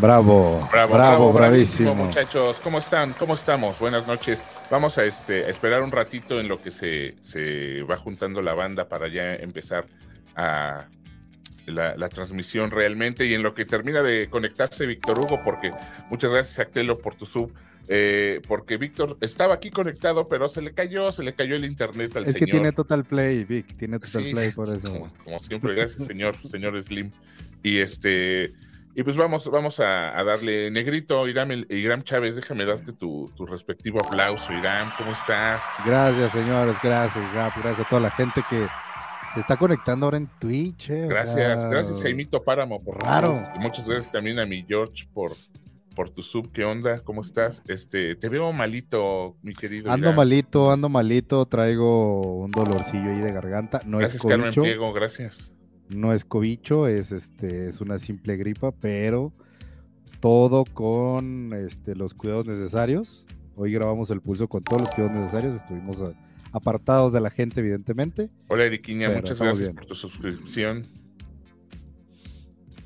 Bravo, bravo, bravo, bravísimo. Muchachos, ¿cómo están? ¿Cómo estamos? Buenas noches. Vamos a este esperar un ratito en lo que se, se va juntando la banda para ya empezar a la, transmisión realmente y en lo que termina de conectarse Víctor Hugo, porque muchas gracias Actelo por tu sub. Eh, porque Víctor estaba aquí conectado, pero se le cayó, se le cayó el internet al señor. Es que tiene Total Play, Vic, tiene Total Play por eso. Como, como siempre, gracias, señor, señor Slim. Y este, y pues vamos, vamos a, darle negrito, Iram, Iram Chávez, déjame darte tu, respectivo aplauso, Iram, ¿cómo estás? Gracias, señores, gracias, gracias a toda la gente que se está conectando ahora en Twitch. Eh, gracias, gracias Jaimito Páramo por claro. Y muchas gracias también a mi George por, por tu sub, ¿qué onda? ¿Cómo estás? Este, te veo malito, mi querido. Ando malito, ando malito, traigo un dolorcillo ahí de garganta. No gracias, es Carmen Pliego, gracias no es cobicho, es este, es una simple gripa, pero todo con este, los cuidados necesarios. Hoy grabamos el pulso con todos los cuidados necesarios, estuvimos apartados de la gente, evidentemente. Hola, Eriquiña, muchas gracias por tu suscripción.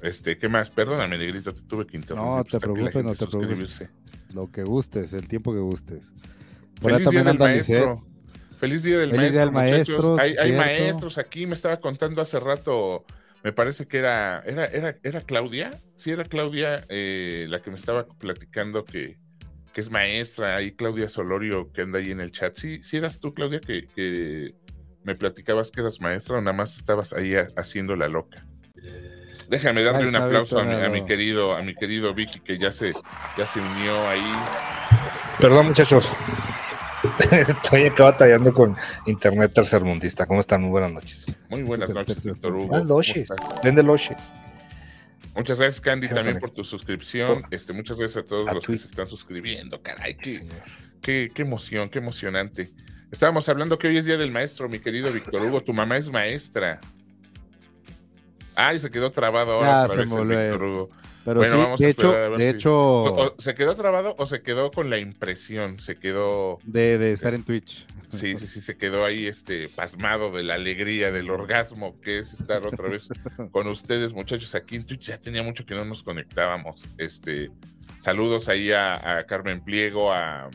Este, ¿qué más? Perdóname, Negrito, te tuve que interrumpir. No, te preocupes, no te preocupes. Lo que gustes, el tiempo que gustes. Por Feliz día del maestro. Feliz día del maestro. hay, maestros aquí, me estaba contando hace rato, me parece que era, era, era, era Claudia, sí era Claudia eh, la que me estaba platicando que, que es maestra, y Claudia Solorio que anda ahí en el chat. Sí, sí eras tú, Claudia, que, me platicabas que eras maestra o nada más estabas ahí haciendo la loca. Déjame darle un aplauso a mi, a mi, querido, a mi querido Vicky que ya se, ya se unió ahí. Perdón, muchachos. Estoy acá batallando con Internet tercermundista. ¿Cómo están? Muy buenas noches. Muy buenas noches, doctor Hugo. Ah, loches. Vende loches. Muchas gracias, Candy, también por tu suscripción. Este, muchas gracias a todos los que se están suscribiendo. Caray, qué, qué, qué, emoción, qué emocionante. Estábamos hablando que hoy es Día del Maestro, mi querido Víctor Hugo. Tu mamá es maestra. Ay, se quedó trabado ahora otra vez el Víctor Hugo. Pero sí, de hecho, de hecho... ¿Se quedó trabado o se quedó con la impresión? Se quedó... De, estar en Twitch. Sí, sí, sí, se quedó ahí este, pasmado de la alegría, del orgasmo que es estar otra vez con ustedes, muchachos, aquí en Twitch. Ya tenía mucho que no nos conectábamos. Este, saludos ahí a, Carmen Pliego, a,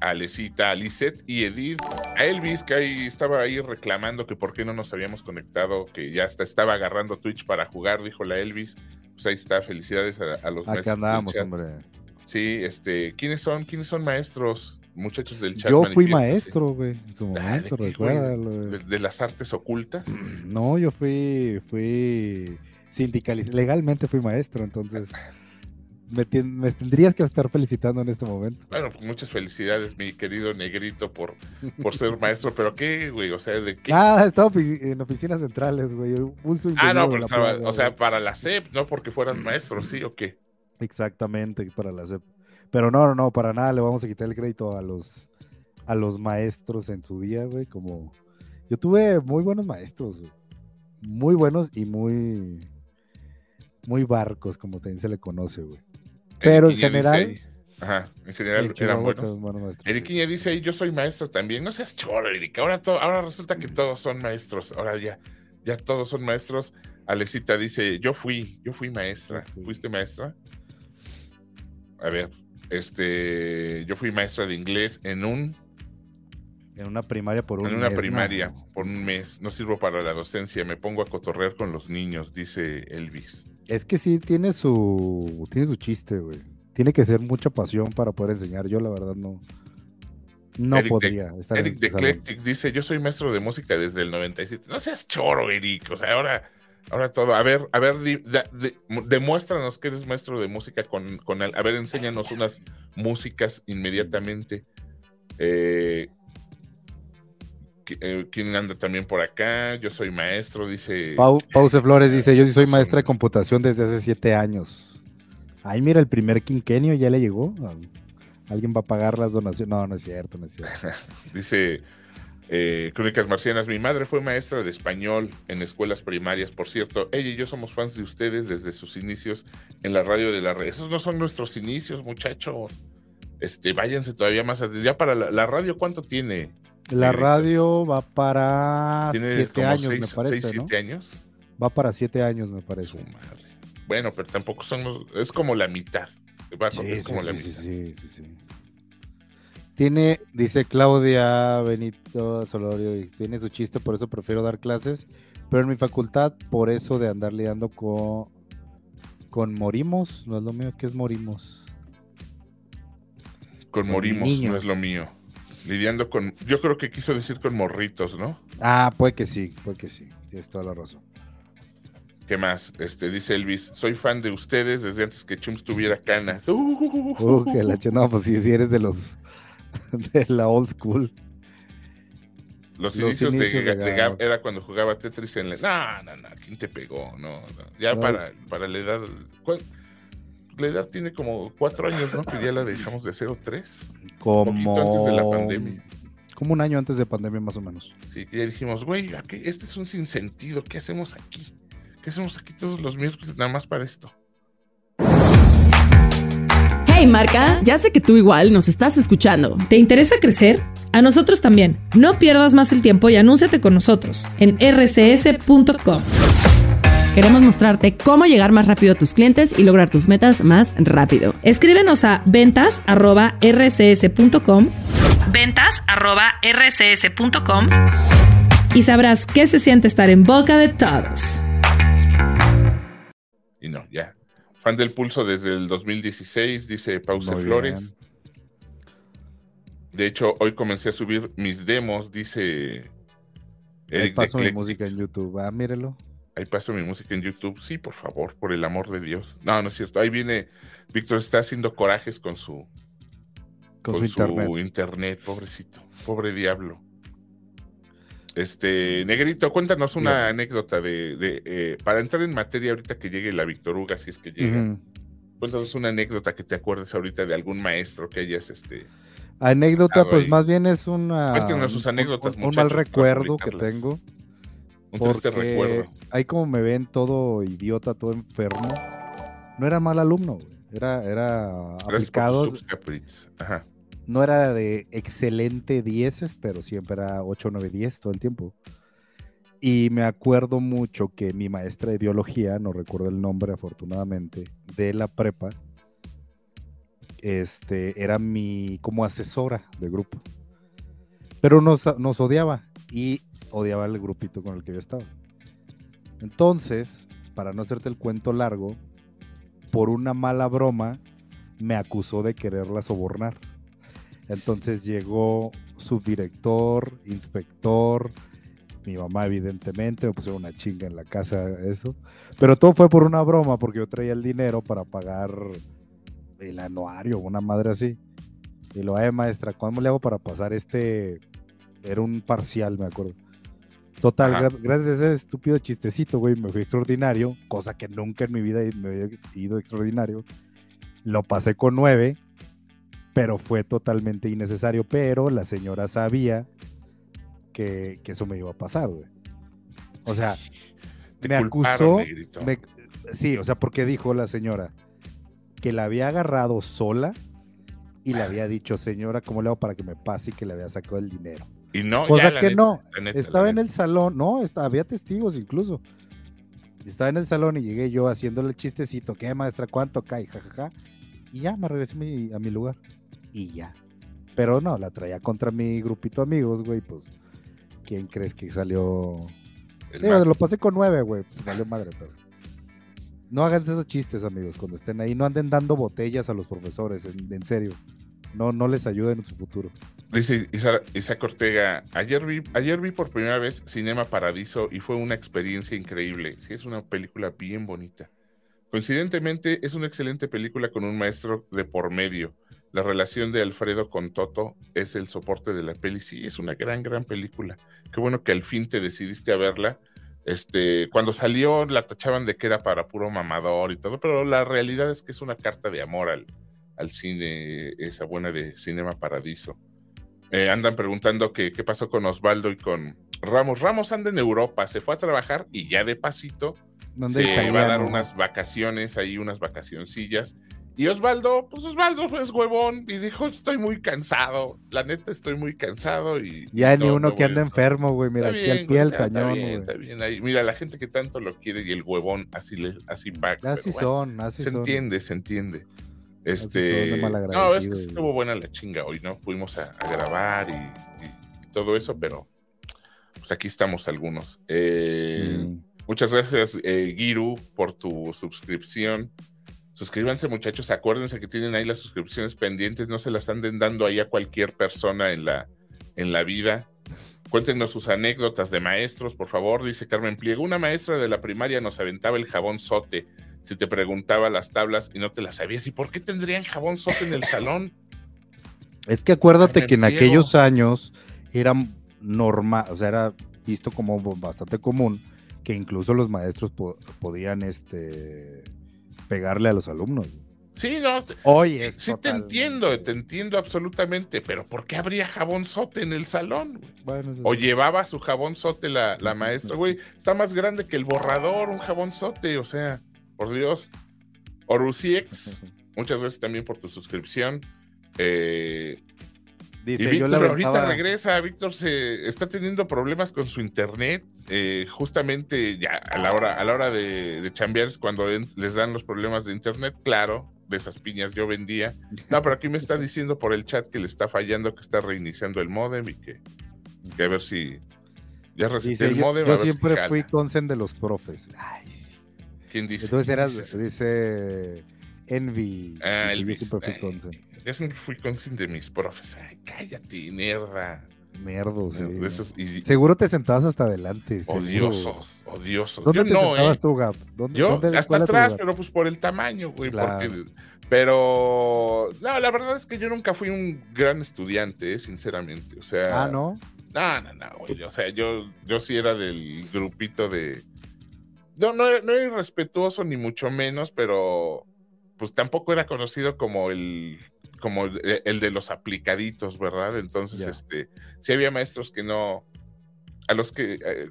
a Lecita, a Lisette y Edith, a Elvis, que ahí estaba ahí reclamando que por qué no nos habíamos conectado, que ya hasta estaba agarrando Twitch para jugar, dijo la Elvis. Pues ahí está, felicidades a, los maestros. Acá andamos, hombre. Sí, este, ¿quiénes son? ¿Quiénes son maestros? Muchachos del chat. Yo fui maestro, güey, en su ah, momento, ¿De, las artes ocultas? No, yo fui, fui sindicalista, legalmente fui maestro, entonces me, tendrías que estar felicitando en este momento. Bueno, pues muchas felicidades, mi querido negrito, por, por ser maestro, pero ¿qué, güey? O sea, ¿de qué? Ah, estaba en oficinas centrales, güey. ah, no, pero o sea, para la CEP, no porque fueras maestro, ¿sí o qué? Exactamente, para la CEP. Pero no, no, no, para nada le vamos a quitar el crédito a los, a los maestros en su día, güey. Como yo tuve muy buenos maestros, muy buenos y muy, muy barcos, como también se le conoce, güey. Pero en general. ajá, en general eran buenos. Eriquiña dice ahí, yo soy maestro también. No seas choro, Eric. Ahora, ahora resulta que todos son maestros. Ahora ya, ya todos son maestros. Alecita dice, yo fui, yo fui maestra. ¿Fuiste maestra? A ver, este, yo fui maestra de inglés en un... En una primaria por un mes. En una primaria por un mes. No sirvo para la docencia, me pongo a cotorrear con los niños, dice Elvis. Es que sí tiene su tiene su chiste, güey. Tiene que ser mucha pasión para poder enseñar. Yo la verdad no no podría estar Eric de Eclectic dice, "Yo soy maestro de música desde el 97." No seas choro, Eric. O sea, ahora ahora todo. A ver, a ver, demuéstranos que eres maestro de música con, con a ver, enséñanos unas músicas inmediatamente. Eh, eh, ¿Quién anda también por acá? Yo soy maestro, dice. Pause Flores dice: Yo sí soy maestra de computación desde hace siete años. Ay, mira, el primer quinquenio ya le llegó. ¿Alguien va a pagar las donaciones? No, no es cierto, no es cierto. dice eh, Crónicas Marcianas: Mi madre fue maestra de español en escuelas primarias. Por cierto, ella y yo somos fans de ustedes desde sus inicios en la radio de la red. Esos no son nuestros inicios, muchachos. Este, váyanse todavía más. Ya para la radio, ¿cuánto tiene? La radio va para siete años, me parece. Seis, siete años? Va para siete años, me parece. Bueno, pero tampoco son, es como la mitad. es como la mitad. Sí, sí, sí. Tiene, dice Claudia Benito Solorio, tiene su chiste, por eso prefiero dar clases, pero en mi facultad, por eso de andar lidiando con, con morimos, no es lo mío, ¿qué es morimos? Con, morimos, no es lo mío lidiando con. Yo creo que quiso decir con morritos, ¿no? Ah, puede que sí, puede que sí. Tienes toda la razón. ¿Qué más? Este, dice Elvis, soy fan de ustedes desde antes que Chums tuviera canas. Uh, uh que la No, pues sí, sí eres de los de la old school. Los, inicios, de, Gab era cuando jugaba Tetris en la... No, no, no, ¿quién te pegó? No, no. Ya. Para, para la edad... ¿cuál? La edad tiene como cuatro años, ¿no? Que ya la dejamos de 0-3 como... Antes de la pandemia. Como un año antes de pandemia más o menos. Sí, y dijimos, güey, este es un sinsentido, ¿qué hacemos aquí? ¿Qué hacemos aquí todos los miércoles nada más para esto? Hey Marca, ya sé que tú igual nos estás escuchando. ¿Te interesa crecer? A nosotros también. No pierdas más el tiempo y anúnciate con nosotros en rcs.com. Queremos mostrarte cómo llegar más rápido a tus clientes y lograr tus metas más rápido. Escríbenos a ventas@rcs.com. ventas@rcs.com y sabrás qué se siente estar en boca de todos. Y no, ya, Fan del pulso desde el 2016, dice Pause Flores. De hecho, hoy comencé a subir mis demos, dice Ahí paso mi música en YouTube, ah, mírelo. Ahí paso mi música en YouTube. Sí, por favor, por el amor de Dios. No, no es cierto. Ahí viene, Víctor está haciendo corajes con su, con, su, internet, pobrecito, pobre diablo. Este, Negrito, cuéntanos una anécdota de, eh, para entrar en materia ahorita que llegue la Victoruga, si es que llega. Cuéntanos una anécdota que te acuerdes ahorita de algún maestro que hayas, este... Anécdota, pues más bien es una... Cuéntanos sus anécdotas, Un, un mal recuerdo que tengo. Un triste recuerdo. Ahí como me ven todo idiota, todo enfermo. No era mal alumno, Era, era aplicado. Ajá no era de excelente 10, pero siempre era 8, 9, 10 todo el tiempo. Y me acuerdo mucho que mi maestra de biología, no recuerdo el nombre afortunadamente, de la prepa, este, era mi como asesora de grupo. Pero nos, nos odiaba y odiaba el grupito con el que yo estaba. Entonces, para no hacerte el cuento largo, por una mala broma, me acusó de quererla sobornar. Entonces llegó subdirector, inspector, mi mamá evidentemente, me pusieron una chinga en la casa, eso. Pero todo fue por una broma, porque yo traía el dinero para pagar el anuario, una madre así. Y lo, eh, maestra, ¿cómo le hago para pasar este? Era un parcial, me acuerdo. Total, gracias a ese estúpido chistecito, güey, me fui extraordinario, cosa que nunca en mi vida me había ido extraordinario. Lo pasé con nueve pero fue totalmente innecesario. Pero la señora sabía que, eso me iba a pasar, güey. O sea, me acusó. sí, o sea, porque dijo la señora que la había agarrado sola y le había dicho, señora, ¿cómo le hago para que me pase y que le había sacado el dinero? Y no, cosa que no, estaba en el salón, no, estaba, había testigos incluso. Estaba en el salón y llegué yo haciéndole el chistecito, ¿qué maestra? ¿Cuánto cae? Jajaja. y ya me regresé a mi lugar y ya. Pero no, la traía contra mi grupito de amigos, güey, pues, ¿quién crees que salió? lo pasé con nueve, güey, pues valió madre, pero... No hagan esos chistes, amigos, cuando estén ahí. No anden dando botellas a los profesores, en, serio. No, no les ayuden en su futuro. Dice Isaac Ortega, ayer vi, ayer vi por primera vez Cinema Paradiso y fue una experiencia increíble. Sí, es una película bien bonita. Coincidentemente, es una excelente película con un maestro de por medio. La relación de Alfredo con Toto es el soporte de la peli. Sí, es una gran, gran película. Qué bueno que al fin te decidiste a verla. Este, cuando salió la tachaban de que era para puro mamador y todo, pero la realidad es que es una carta de amor al, al cine, esa buena de Cinema Paradiso. Eh, andan preguntando qué pasó con Osvaldo y con Ramos. Ramos anda en Europa, se fue a trabajar y ya de pasito se va a dar unas vacaciones, ahí unas vacacioncillas Y Osvaldo, pues Osvaldo es huevón y dijo, estoy muy cansado, la neta estoy muy cansado y... Ya ni uno que anda enfermo, güey, mira, aquí al pie del cañón, está bien, ahí. Mira, la gente que tanto lo quiere y el huevón así, le, así va. Así son, así se son. Se entiende, se entiende. Este, no, es que estuvo buena la chinga hoy, ¿no? Fuimos a, grabar y, todo eso, pero pues aquí estamos algunos. Eh, mm. Muchas gracias, eh, Giru, por tu suscripción. Suscríbanse, muchachos. Acuérdense que tienen ahí las suscripciones pendientes. No se las anden dando ahí a cualquier persona en la, en la vida. Cuéntenos sus anécdotas de maestros, por favor. Dice Carmen Pliego. Una maestra de la primaria nos aventaba el jabón sote. Si te preguntaba las tablas y no te las sabías. ¿Y por qué tendrían jabón sote en el salón? Es que acuérdate que en aquellos años era normal, o sea, era visto como bastante común que incluso los maestros podían este pegarle a los alumnos. Sí, no. Oye, sí, te entiendo, te entiendo absolutamente, pero ¿por qué habría jabón sote en el salón? o llevaba su jabón sote la, maestra, güey. Está más grande que el borrador, un jabón sote, o sea, por Dios. Orusiex, muchas gracias también por tu suscripción. Eh, Dice, y Víctor ahorita regresa, Víctor se está teniendo problemas con su internet, eh, justamente ya a la hora, a la hora de, de chambear es cuando les dan los problemas de internet, claro, de esas piñas yo vendía. No, pero aquí me está diciendo por el chat que le está fallando, que está reiniciando el modem y que, a ver si ya resiste el modem. Yo, siempre fui consen de los profes. Ay, ¿Quién dice? Entonces eras, dice Envy. Ah, el yo siempre fui consen. Yo siempre fui consciente de mis profes. Ay, cállate, mierda. Merdos, sí. Seguro te sentabas hasta adelante. Odiosos, odiosos. ¿Dónde te sentabas eh. tú, Gap? ¿Dónde, yo hasta atrás, pero pues por el tamaño, güey. pero no, la verdad es que yo nunca fui un gran estudiante, eh, sinceramente. O sea. Ah, no. No, no, no, güey. O sea, yo, yo sí era del grupito de. No, no, no era irrespetuoso, ni mucho menos, pero pues tampoco era conocido como el como el de los aplicaditos, ¿verdad? Entonces, este, sí había maestros que no, a los que eh,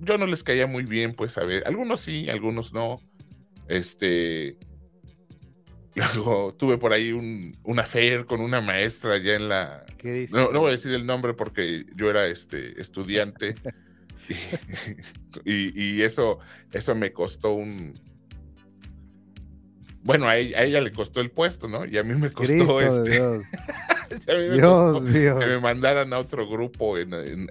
yo no les caía muy bien, pues a ver, algunos sí, algunos no. Este, luego tuve por ahí un, un affair con una maestra ya en la... ¿Qué no, no, voy a decir el nombre porque yo era este, estudiante. y, y eso, eso me costó un, bueno, a ella, le costó el puesto, ¿no? Y a mí me costó este. Dios, Dios mío. Que me mandaran a otro grupo,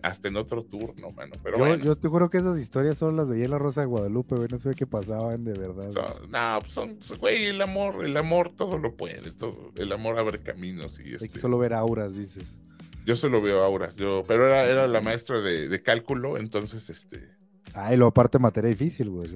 hasta en otro turno, mano. Pero yo, bueno. yo te juro que esas historias son las de la Rosa de Guadalupe, güey. No sé qué pasaban de verdad. no, pues son, güey, el amor, el amor todo lo puede, todo. El amor abre caminos y Hay que este solo ver auras, dices. Yo solo veo auras, yo, pero era, era la maestra de, de cálculo, entonces, este, Ay, lo aparte materia difícil, güey.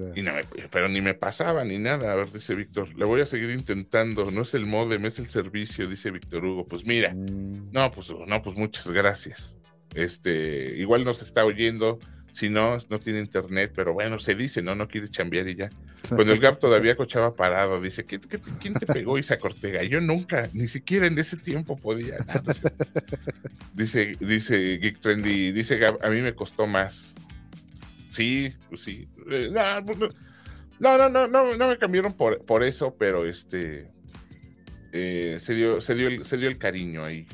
pero ni me pasaba ni nada. A ver, dice Víctor, le voy a seguir intentando. No es el modem, es el servicio, dice Víctor Hugo. Pues mira, mm. no, pues no, pues muchas gracias. Este, igual nos está oyendo. Si no, no tiene internet, pero bueno, se dice, ¿no? No quiere chambear y ya. Cuando el Gap todavía cochaba parado, dice, ¿quién, quién te pegó Isa Cortega? Yo nunca, ni siquiera en ese tiempo podía. dice, dice Geek Trendy, dice Gap, a mí me costó más. Sí, pues sí. Eh, pues no, no, no, no, no, me cambiaron por, por eso, pero este eh, se, dio, se, dio el, se dio el cariño ahí.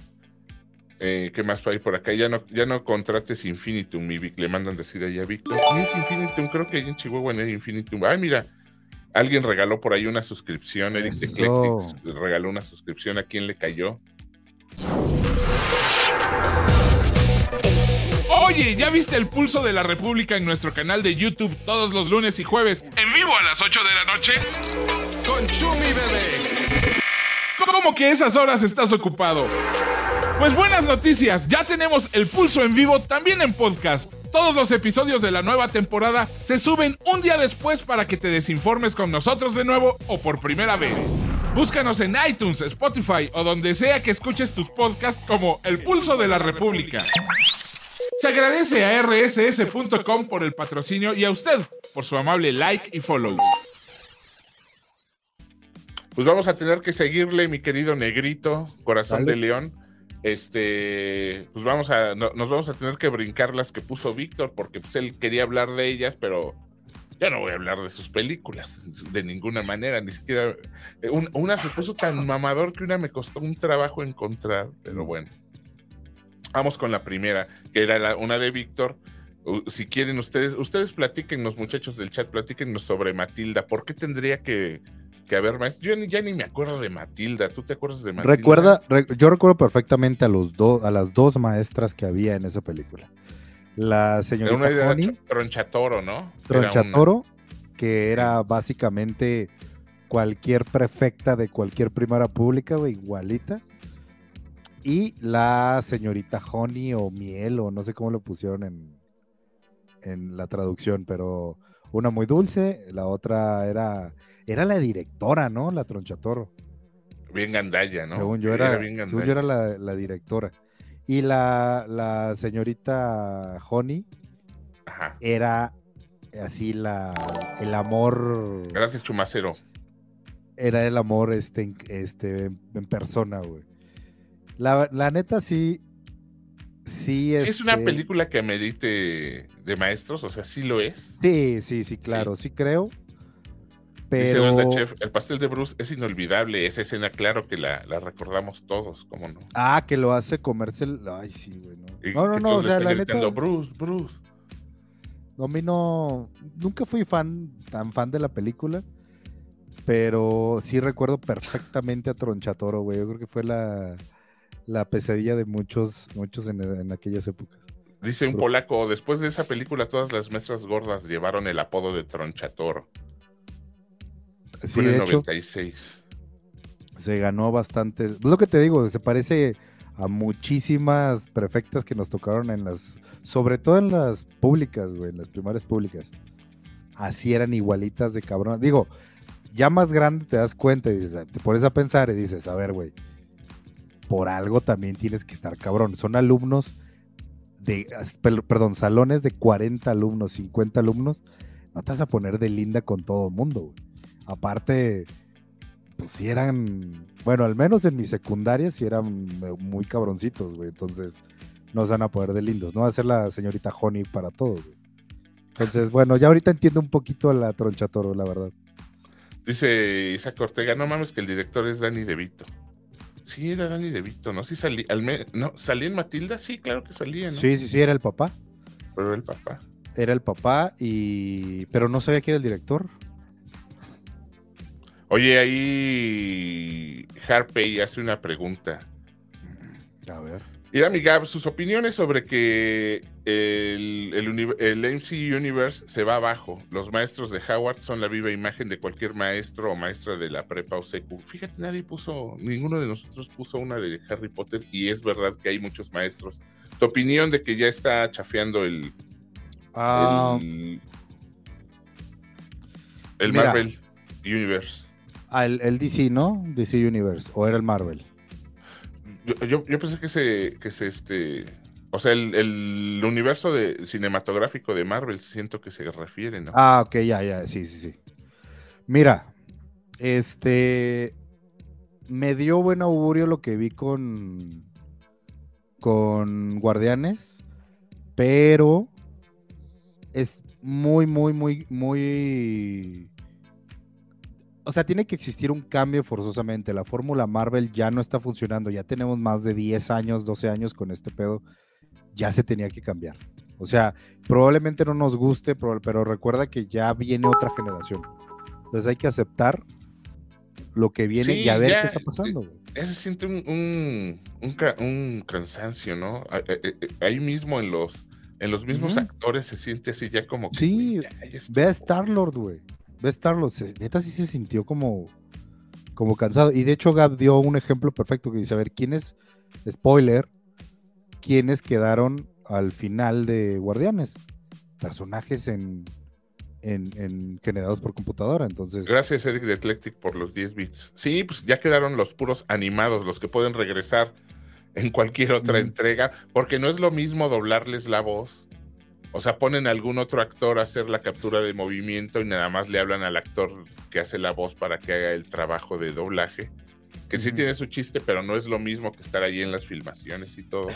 Eh, ¿Qué más hay por acá? Ya no, ya no contrates Infinitum, mi Vic. Le mandan decir allá, Víctor. Sí, es Infinitum, creo que ahí en Chihuahua en el Infinitum. Ay, mira, alguien regaló por ahí una suscripción. Eric regaló una suscripción. ¿A quién le cayó? Oye, ¿ya viste el pulso de la República en nuestro canal de YouTube todos los lunes y jueves en vivo a las 8 de la noche? Con Chumi Bebé. ¿Cómo que esas horas estás ocupado? Pues buenas noticias, ya tenemos el pulso en vivo también en podcast. Todos los episodios de la nueva temporada se suben un día después para que te desinformes con nosotros de nuevo o por primera vez. Búscanos en iTunes, Spotify o donde sea que escuches tus podcasts como El Pulso de la República. Se agradece a rss.com por el patrocinio y a usted por su amable like y follow. Pues vamos a tener que seguirle, mi querido negrito, corazón de león. Este, pues vamos a, nos vamos a tener que brincar las que puso Víctor, porque pues él quería hablar de ellas, pero Ya no voy a hablar de sus películas, de ninguna manera, ni siquiera. Eh, una se puso tan mamador que una me costó un trabajo encontrar, pero bueno. Vamos con la primera, que era una de Víctor. Si quieren ustedes, ustedes platíquenos, muchachos del chat, platíquenos sobre Matilda. ¿Por qué tendría que, haber más? Yo ya ni me acuerdo de Matilda. ¿Tú te acuerdas de Matilda? Recuerda, yo recuerdo perfectamente a los dos, a las dos maestras que había en esa película. La señorita Honey, Tronchatoro, ¿no? Tronchatoro, que era básicamente cualquier prefecta de cualquier primera pública, igualita y la señorita Honey o Miel, o no sé cómo lo pusieron en, en la traducción, pero una muy dulce, la otra era, era la directora, ¿no? La Tronchatoro. Bien gandalla, ¿no? Según yo era, según yo era la, directora. Y la, la señorita Honey era así la, el amor. Gracias, Chumacero. Era el amor este, este, en persona, güey. La, neta sí. Sí, es una este película que medite de maestros, o sea, sí lo es. Sí, sí, sí, claro, sí, creo. Pero... el pastel de Bruce es inolvidable, esa escena, claro que la, recordamos todos, ¿cómo no? Ah, que lo hace comerse el... Ay, sí, güey. No, no, no, o sea, la neta... Bruce, Bruce. No, a mí no... Nunca fui fan, tan fan de la película, pero sí recuerdo perfectamente a Tronchatoro, güey. Yo creo que fue la la pesadilla de muchos, muchos en, aquellas épocas. Dice un polaco, después de esa película todas las maestras gordas llevaron el apodo de Tronchatoro. Sí, en el 96. Se ganó bastante. Lo que te digo, se parece a muchísimas perfectas que nos tocaron en las, sobre todo en las públicas, güey, en las primarias públicas. Así eran igualitas de cabrón. Digo, ya más grande te das cuenta y dices, te pones a pensar y dices, a ver, güey, por algo también tienes que estar cabrón. Son alumnos de, perdón, salones de 40 alumnos, 50 alumnos. No te vas a poner de linda con todo el mundo, Aparte, pues si eran, bueno, al menos en mi secundaria si eran muy cabroncitos, güey. Entonces, no se van a poner de lindos. No va a ser la señorita Honey para todos, Entonces, bueno, ya ahorita entiendo un poquito la tronchatoro, la verdad. Dice Isaac Ortega, no mames que el director es Danny DeVito. Sí, era Dani DeVito, ¿no? Sí salía, al no, ¿salía en Matilda? Sí, claro que salía, ¿no? Sí, sí, sí, era el papá. Pero era el papá. Era el papá y... Pero no sabía que era el director. Oye, ahí Harpey hace una pregunta. A ver. Y mi Gab, sus opiniones sobre que el, el, MC Universe se va abajo. Los maestros de Howard son la viva imagen de cualquier maestro o maestra de la prepa o secu. Fíjate, nadie puso, ninguno de nosotros puso una de Harry Potter y es verdad que hay muchos maestros. ¿Tu opinión de que ya está chafeando el, ah. el, Marvel Universe? Ah, el DC, ¿no? DC Universe, o era el Marvel. Yo, pensé que se, que se este, o sea, el, universo de, cinematográfico de Marvel siento que se refiere, ¿no? Ah, ok, ya, ya, sí, sí, sí. Mira, este, me dio buen augurio lo que vi con, con Guardianes, pero es muy, muy, muy, muy o sea, tiene que existir un cambio forzosamente. La fórmula Marvel ya no está funcionando. Ya tenemos más de 10 años, 12 años con este pedo. Ya se tenía que cambiar. O sea, probablemente no nos guste, pero, recuerda que ya viene otra generación. Entonces hay que aceptar lo que viene y a ver qué está pasando. Eso se siente un, un, cansancio, ¿no? Ahí mismo en los, en los mismos actores se siente así ya como... sí, ve a Star-Lord, güey ves Starlo, neta sí se sintió como, como cansado. Y de hecho Gab dio un ejemplo perfecto que dice, a ver, ¿quiénes, spoiler, quiénes quedaron al final de Guardianes? Personajes en, en, generados por computadora, entonces... Gracias Eric de Eclectic por los 10 bits. Sí, pues ya quedaron los puros animados, los que pueden regresar en cualquier otra entrega, porque no es lo mismo doblarles la voz o sea, ponen a algún otro actor a hacer la captura de movimiento y nada más le hablan al actor que hace la voz para que haga el trabajo de doblaje. Que sí tiene su chiste, pero no es lo mismo que estar ahí en las filmaciones y todo.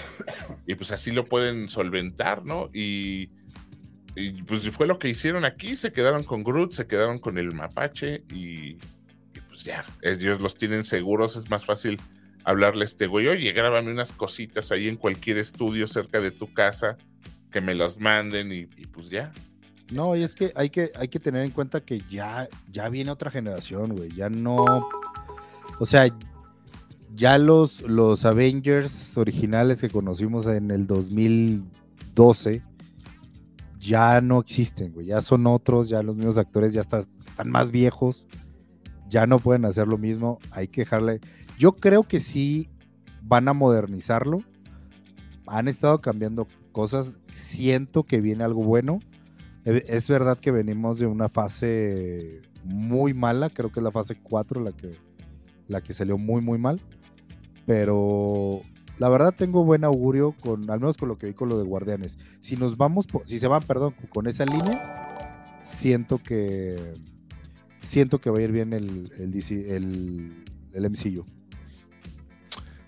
Y pues así lo pueden solventar, ¿no? Y y pues fue lo que hicieron aquí, se quedaron con Groot, se quedaron con el mapache y, pues ya, ellos los tienen seguros, es más fácil hablarle a este güey, oye, grábame unas cositas ahí en cualquier estudio cerca de tu casa, que me las manden y, pues ya. No, y es que hay que, hay que tener en cuenta que ya, ya viene otra generación, güey, ya no, o sea, ya los, los Avengers originales que conocimos en el 2012 ya no existen, güey. Ya son otros, ya los mismos actores ya están, están más viejos. Ya no pueden hacer lo mismo. Hay que dejarle. Yo creo que sí van a modernizarlo. Han estado cambiando cosas. Siento que viene algo bueno. E, es verdad que venimos de una fase muy mala. Creo que es la fase 4 la que, la que salió muy, muy mal. Pero la verdad tengo buen augurio con, al menos con lo que vi con lo de Guardianes. Si nos vamos, si se van, perdón, con esa línea, siento que siento que va a ir bien el, el, el, el MCU.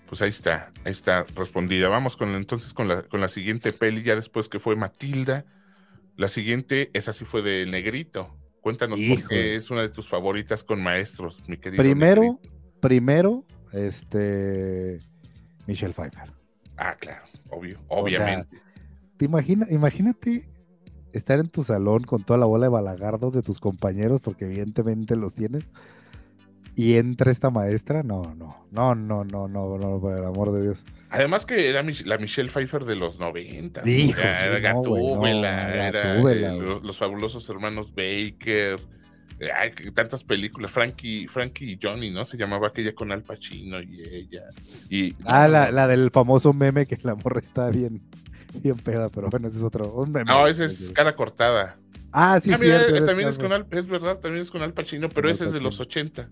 Pues ahí está, ahí está respondida. Vamos con entonces con la, con la siguiente peli, ya después que fue Matilda. La siguiente, esa sí fue de Negrito. Cuéntanos por qué es una de tus favoritas con maestros, mi querido. Primero, primero, este Michelle Pfeiffer. Ah, claro, obvio, obviamente. te imagínate estar en tu salón con toda la bola de balagardos de tus compañeros, porque evidentemente los tienes, y entra esta maestra, no, no, no, no, no, no, no, por el amor de Dios. Además que era la Michelle Pfeiffer de los 90. era Gatúbela, era los, fabulosos hermanos Baker, hay tantas películas, Frankie, Frankie y Johnny, ¿no? Se llamaba aquella con Al Pacino y ella. Y, ah, la, del famoso meme que la morra está bien, bien peda, pero bueno, ese es otro. No, ese es cara cortada. Ah, sí, sí. Ah, también es, con Al, es verdad, también es con Al Pacino, pero ese es de los 80.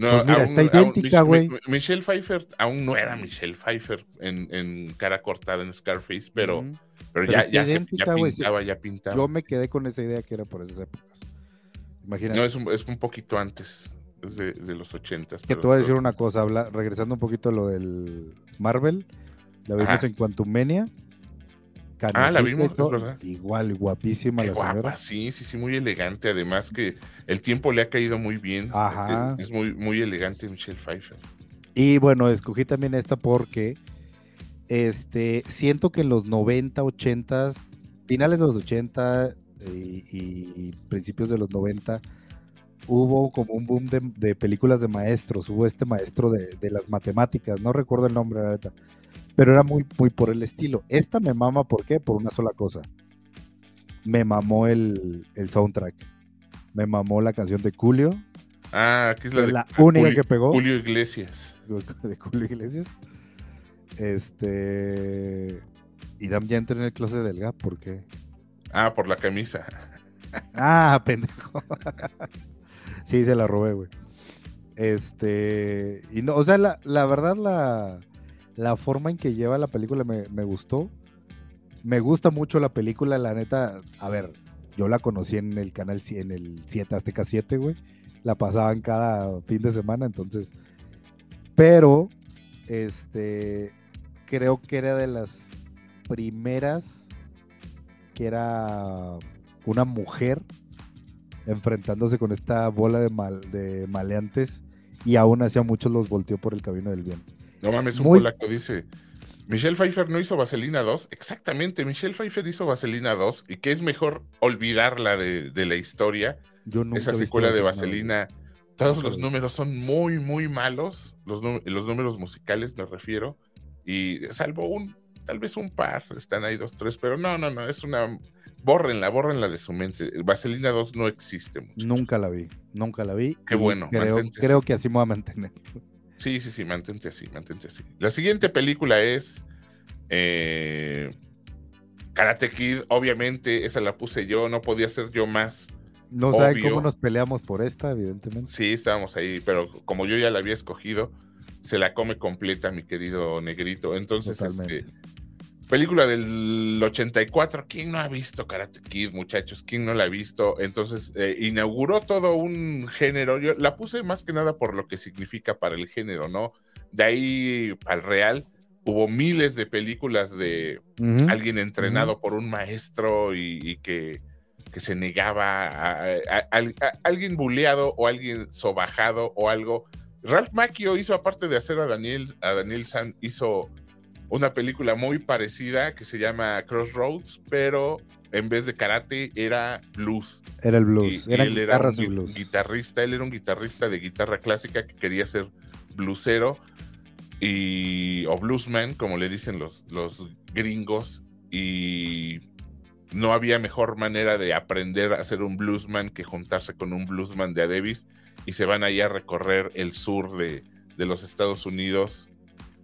No, pues está idéntica, güey. Michelle Pfeiffer aún no era Michelle Pfeiffer en, en cara cortada en Scarface, pero, pero, ya, ya, se, ya pintaba, ya pintaba. Yo me quedé con esa idea que era por esas épocas. No, es un, es un poquito antes, es de, los ochentas. Que te voy a decir una cosa, habla, regresando un poquito a lo del Marvel, la vimos en Quantumania. Ah, la vimos, es verdad. Igual, guapísima la guapa, señora. Sí, sí, sí, muy elegante. Además que el tiempo le ha caído muy bien. Ajá. Es, muy, muy elegante Michelle Pfeiffer. Y bueno, escogí también esta porque este, siento que en los 90, 80, finales de los 80, y, principios de los 90 hubo como un boom de, películas de maestros, hubo este maestro de, las matemáticas, no recuerdo el nombre, la pero era muy, muy por el estilo. Esta me mama, ¿por qué? Por una sola cosa. Me mamó el, soundtrack. Me mamó la canción de Julio. Ah, que es la, la única que pegó. Julio Iglesias. De Julio Iglesias. Este. Irán ya entró en el closet del GAP, ¿por qué? Ah, por la camisa. Ah, pendejo. sí, se la robé, güey. Este. Y no, o sea, la, verdad, la, la, forma en que lleva la película me, gustó. Me gusta mucho la película, la neta. A ver, yo la conocí en el canal, en el 7, Azteca 7, güey. La pasaban cada fin de semana, entonces. Pero, este. Creo que era de las primeras era una mujer enfrentándose con esta bola de, mal, de maleantes y aún así a muchos los volteó por el camino del bien. No mames, un polaco dice, Michelle Pfeiffer no hizo Vaselina 2. Exactamente, Michelle Pfeiffer hizo Vaselina 2 y que es mejor olvidarla de, la historia. Yo Esa secuela de Vaselina, todos los números son muy, muy malos, los, los números musicales me refiero, y salvo un tal vez un par, están ahí dos, tres, pero no, no, no, es una... Bórrenla, bórrenla de su mente. Vaselina 2 no existe. Muchachos. Nunca la vi, nunca la vi. Qué bueno. Creo, creo que así me voy a mantener. Sí, sí, sí, mantente así, mantente así. La siguiente película es eh, Karate Kid, obviamente, esa la puse yo, no podía ser yo más. No saben cómo nos peleamos por esta, evidentemente. Sí, estábamos ahí, pero como yo ya la había escogido, se la come completa, mi querido negrito. Entonces, este, película del 84, ¿quién no ha visto Karate Kid, muchachos? ¿Quién no la ha visto? Entonces, eh, inauguró todo un género. Yo la puse más que nada por lo que significa para el género, ¿no? De ahí al real, hubo miles de películas de alguien entrenado por un maestro y, que, se negaba a, alguien buleado o alguien sobajado o algo. Ralph Macchio hizo, aparte de hacer a Daniel, a Daniel San, hizo una película muy parecida que se llama Crossroads, pero en vez de karate era blues. Era el blues, era él era un guitarrista, él era un guitarrista de guitarra clásica que quería ser bluesero y o bluesman, como le dicen los, los gringos, y no había mejor manera de aprender a ser un bluesman que juntarse con un bluesman de Adebis y se van ahí a recorrer el sur de, de los Estados Unidos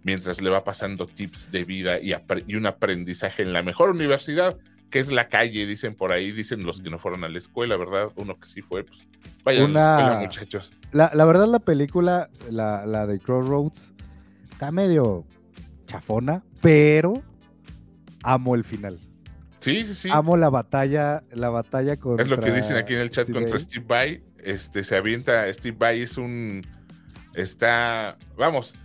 mientras le va pasando tips de vida y, y, un aprendizaje en la mejor universidad, que es la calle, dicen por ahí, dicen los que no fueron a la escuela, ¿verdad? Uno que sí fue, pues vayan a la escuela, muchachos. La, la verdad, la película, la, la de Crossroads, está medio chafona, pero amo el final. Sí, sí, sí. Amo la batalla, la batalla con. Es lo que dicen aquí en el chat contra Steve Vai. Este se avienta. Steve Vai es un. Está. Vamos.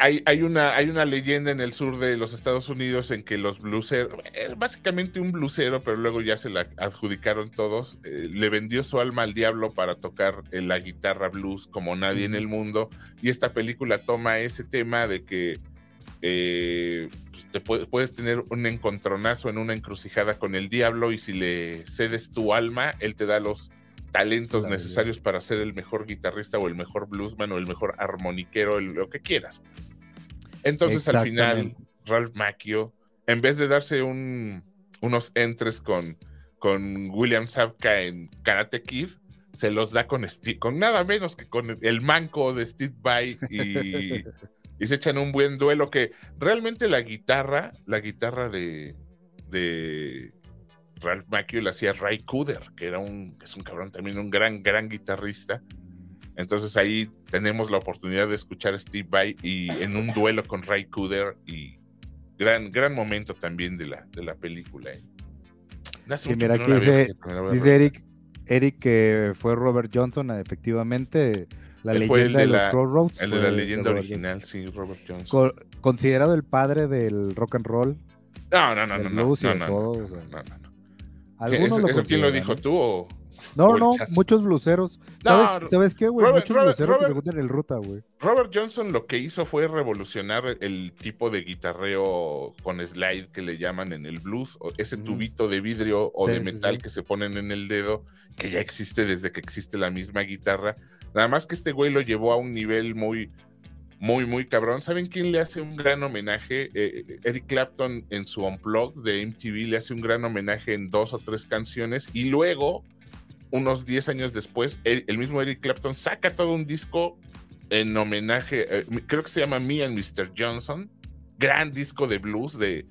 Hay, hay, una, hay una leyenda en el sur de los Estados Unidos en que los blueseros, es básicamente un blusero, pero luego ya se la adjudicaron todos, eh, le vendió su alma al diablo para tocar la guitarra blues como nadie en el mundo. Y esta película toma ese tema de que eh, pues, te puedes tener un encontronazo en una encrucijada con el diablo y si le cedes tu alma, él te da los talentos necesarios para ser el mejor guitarrista o el mejor bluesman o el mejor armoniquero, lo que quieras. Pues. Entonces al final, Ralph Macchio, en vez de darse un, unos entres con, con William Zabka en Karate Kid, se los da con, con nada menos que con el manco de Steve Vai y, y se echan un buen duelo que realmente la guitarra, la guitarra de, de Ralph Macchio la hacía Ray Cooder, que era un, es un cabrón también, un gran, gran guitarrista. Entonces ahí tenemos la oportunidad de escuchar a Steve Vai y en un duelo con Ray Cooder y gran, gran momento también de la, de la película. ¿eh? mira, aquí dice, dice Eric, Eric que fue Robert Johnson, efectivamente, la leyenda de, los Crossroads. El de la leyenda original, sí, Robert Johnson. considerado el padre del rock and roll. No, no, no, no, no, no, no, no, ¿Eso, quién lo dijo tú o.? No, no, muchos bluseros. ¿Sabes, ¿sabes qué, güey? Muchos bluseros que se juntan en el ruta, güey. Robert Johnson lo que hizo fue revolucionar el tipo de guitarreo con slide que le llaman en el blues, ese tubito de vidrio o de metal que se ponen en el dedo, que ya existe desde que existe la misma guitarra. Nada más que este güey lo llevó a un nivel muy, muy, muy cabrón. ¿Saben quién le hace un gran homenaje? Eh, eh, Eric Clapton en su Unplugged de MTV le hace un gran homenaje en dos o tres canciones y luego, unos 10 años después, el, mismo Eric Clapton saca todo un disco en homenaje, eh, creo que se llama Me and Mr. Johnson, gran disco de blues de...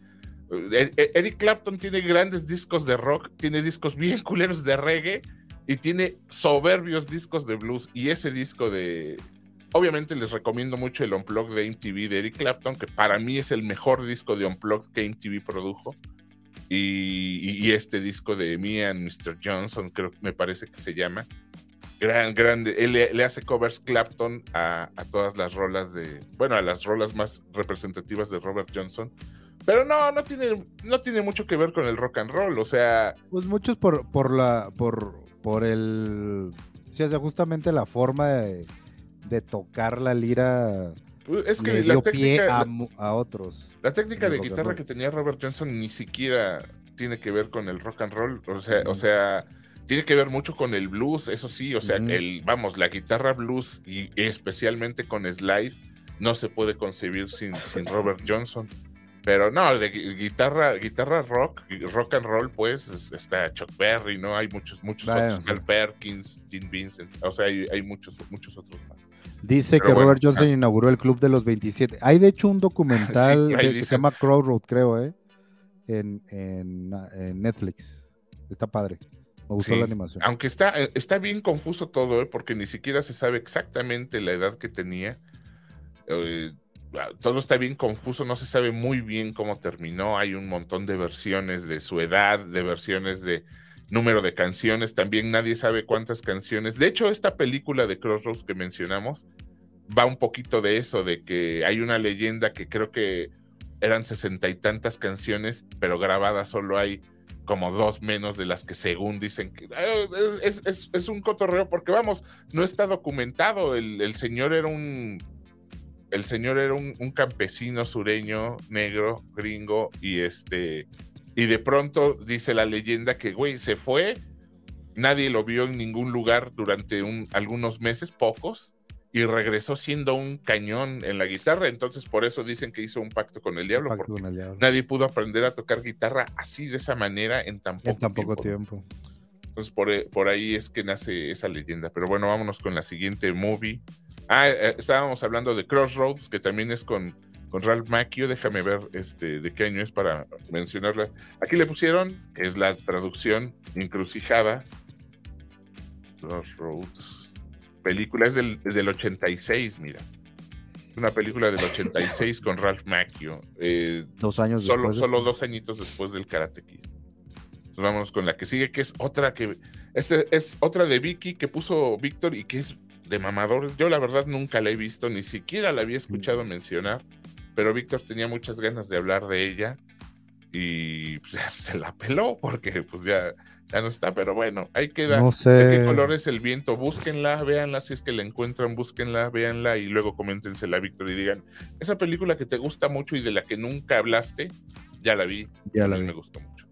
Eric Clapton tiene grandes discos de rock, tiene discos bien culeros de reggae y tiene soberbios discos de blues y ese disco de, Obviamente les recomiendo mucho el Unplugged de MTV de Eric Clapton, que para mí es el mejor disco de Unplugged que MTV produjo. Y, este disco de Me and Mr. Johnson, creo que me parece que se llama. Gran, grande. Él le, hace covers Clapton a, todas las rolas de. Bueno, a las rolas más representativas de Robert Johnson. Pero no, no tiene, no tiene mucho que ver con el rock and roll. O sea. Pues muchos por, por la. por, por el. Sea, justamente la forma de de tocar la lira pues, es que la técnica, a, otros. La técnica de guitarra que tenía Robert Johnson ni siquiera tiene que ver con el rock and roll, o sea, o sea, tiene que ver mucho con el blues, eso sí, o sea, el vamos, la guitarra blues y especialmente con slide no se puede concebir sin, sin Robert Johnson. Pero no, de guitarra, guitarra rock, rock and roll, pues está Chuck Berry, ¿no? Hay muchos, muchos otros, Mel Perkins, Gene Vincent, o sea, hay, hay muchos, muchos otros más. Dice que Robert Johnson ah. inauguró el Club de los 27. Hay de hecho un documental que se llama Crow Road, creo, ¿eh? En, Netflix. Está padre. Me gustó la animación. Aunque está, eh, está bien confuso todo, ¿eh? porque ni siquiera se sabe exactamente la edad que tenía. Eh, ah, todo está bien confuso, no se sabe muy bien cómo terminó. Hay un montón de versiones de su edad, de versiones de número de canciones, también nadie sabe cuántas canciones. De hecho, esta película de Crossroads que mencionamos va un poquito de eso, de que hay una leyenda que creo que eran sesenta y tantas canciones, pero grabadas solo hay como dos menos de las que según dicen que eh, es, un cotorreo, porque vamos, no está documentado. El, señor era un. El señor era un, campesino sureño, negro, gringo, y este. Y de pronto dice la leyenda que, güey, se fue. Nadie lo vio en ningún lugar durante un, algunos meses, pocos y regresó siendo un cañón en la guitarra. Entonces, por eso dicen que hizo un pacto con el diablo, porque nadie pudo aprender a tocar guitarra así, de esa manera, en tan poco, tiempo. Entonces, por, eh, por, ahí es que nace esa leyenda. Pero bueno, vámonos con la siguiente movie. Ah, eh, estábamos hablando de Crossroads, que también es con, con Ralph Macchio. Déjame ver este, de qué año es para mencionarla. Aquí le pusieron, que es la traducción encrucijada. Crossroads película, es del, del 86, mira. Una película del 86 con Ralph Macchio. Eh, dos años solo, después. Solo dos añitos después del Karate Kid. Entonces vamos con la que sigue, que es otra que. Este es otra de Vicky que puso Víctor y que es de mamador. Yo la verdad nunca la he visto, ni siquiera la había escuchado mencionar, pero Víctor tenía muchas ganas de hablar de ella y pues, se la peló porque pues ya ya no está, pero bueno, ahí queda. No sé. ¿De qué color es el viento? Búsquenla, véanla, si es que la encuentran, búsquenla, véanla y luego coméntensela, Víctor, y digan, esa película que te gusta mucho y de la que nunca hablaste, ya la vi, ya la vi. me gustó mucho.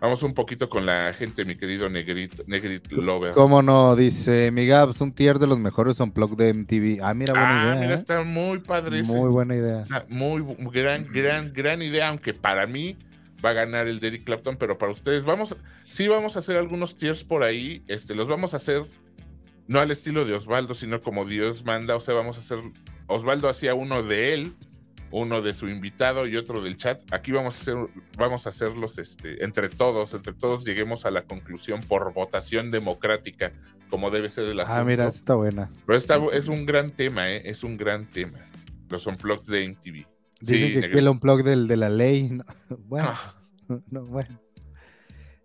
Vamos un poquito con la gente, mi querido Negrit, Negrit Lover. ¿Cómo no? Dice mi Gabs, un tier de los mejores unplugged de MTV. Ah, mira, buena ah, idea. Mira, ¿eh? está muy padre. Muy buena idea. muy gran, gran, gran idea, aunque para mí va a ganar el de Eric Clapton, pero para ustedes vamos, sí vamos a hacer algunos tiers por ahí, este, los vamos a hacer no al estilo de Osvaldo, sino como Dios manda, o sea, vamos a hacer, Osvaldo hacía uno de él, uno de su invitado y otro del chat. Aquí vamos a hacer, vamos a hacerlos este, entre todos, entre todos lleguemos a la conclusión por votación democrática, como debe ser el asunto. Ah, mira, está buena. Pero esta es un gran tema, ¿eh? es un gran tema. Los unplugs de MTV. Dicen que el unplug del, de la ley. Bueno, ah. no, bueno.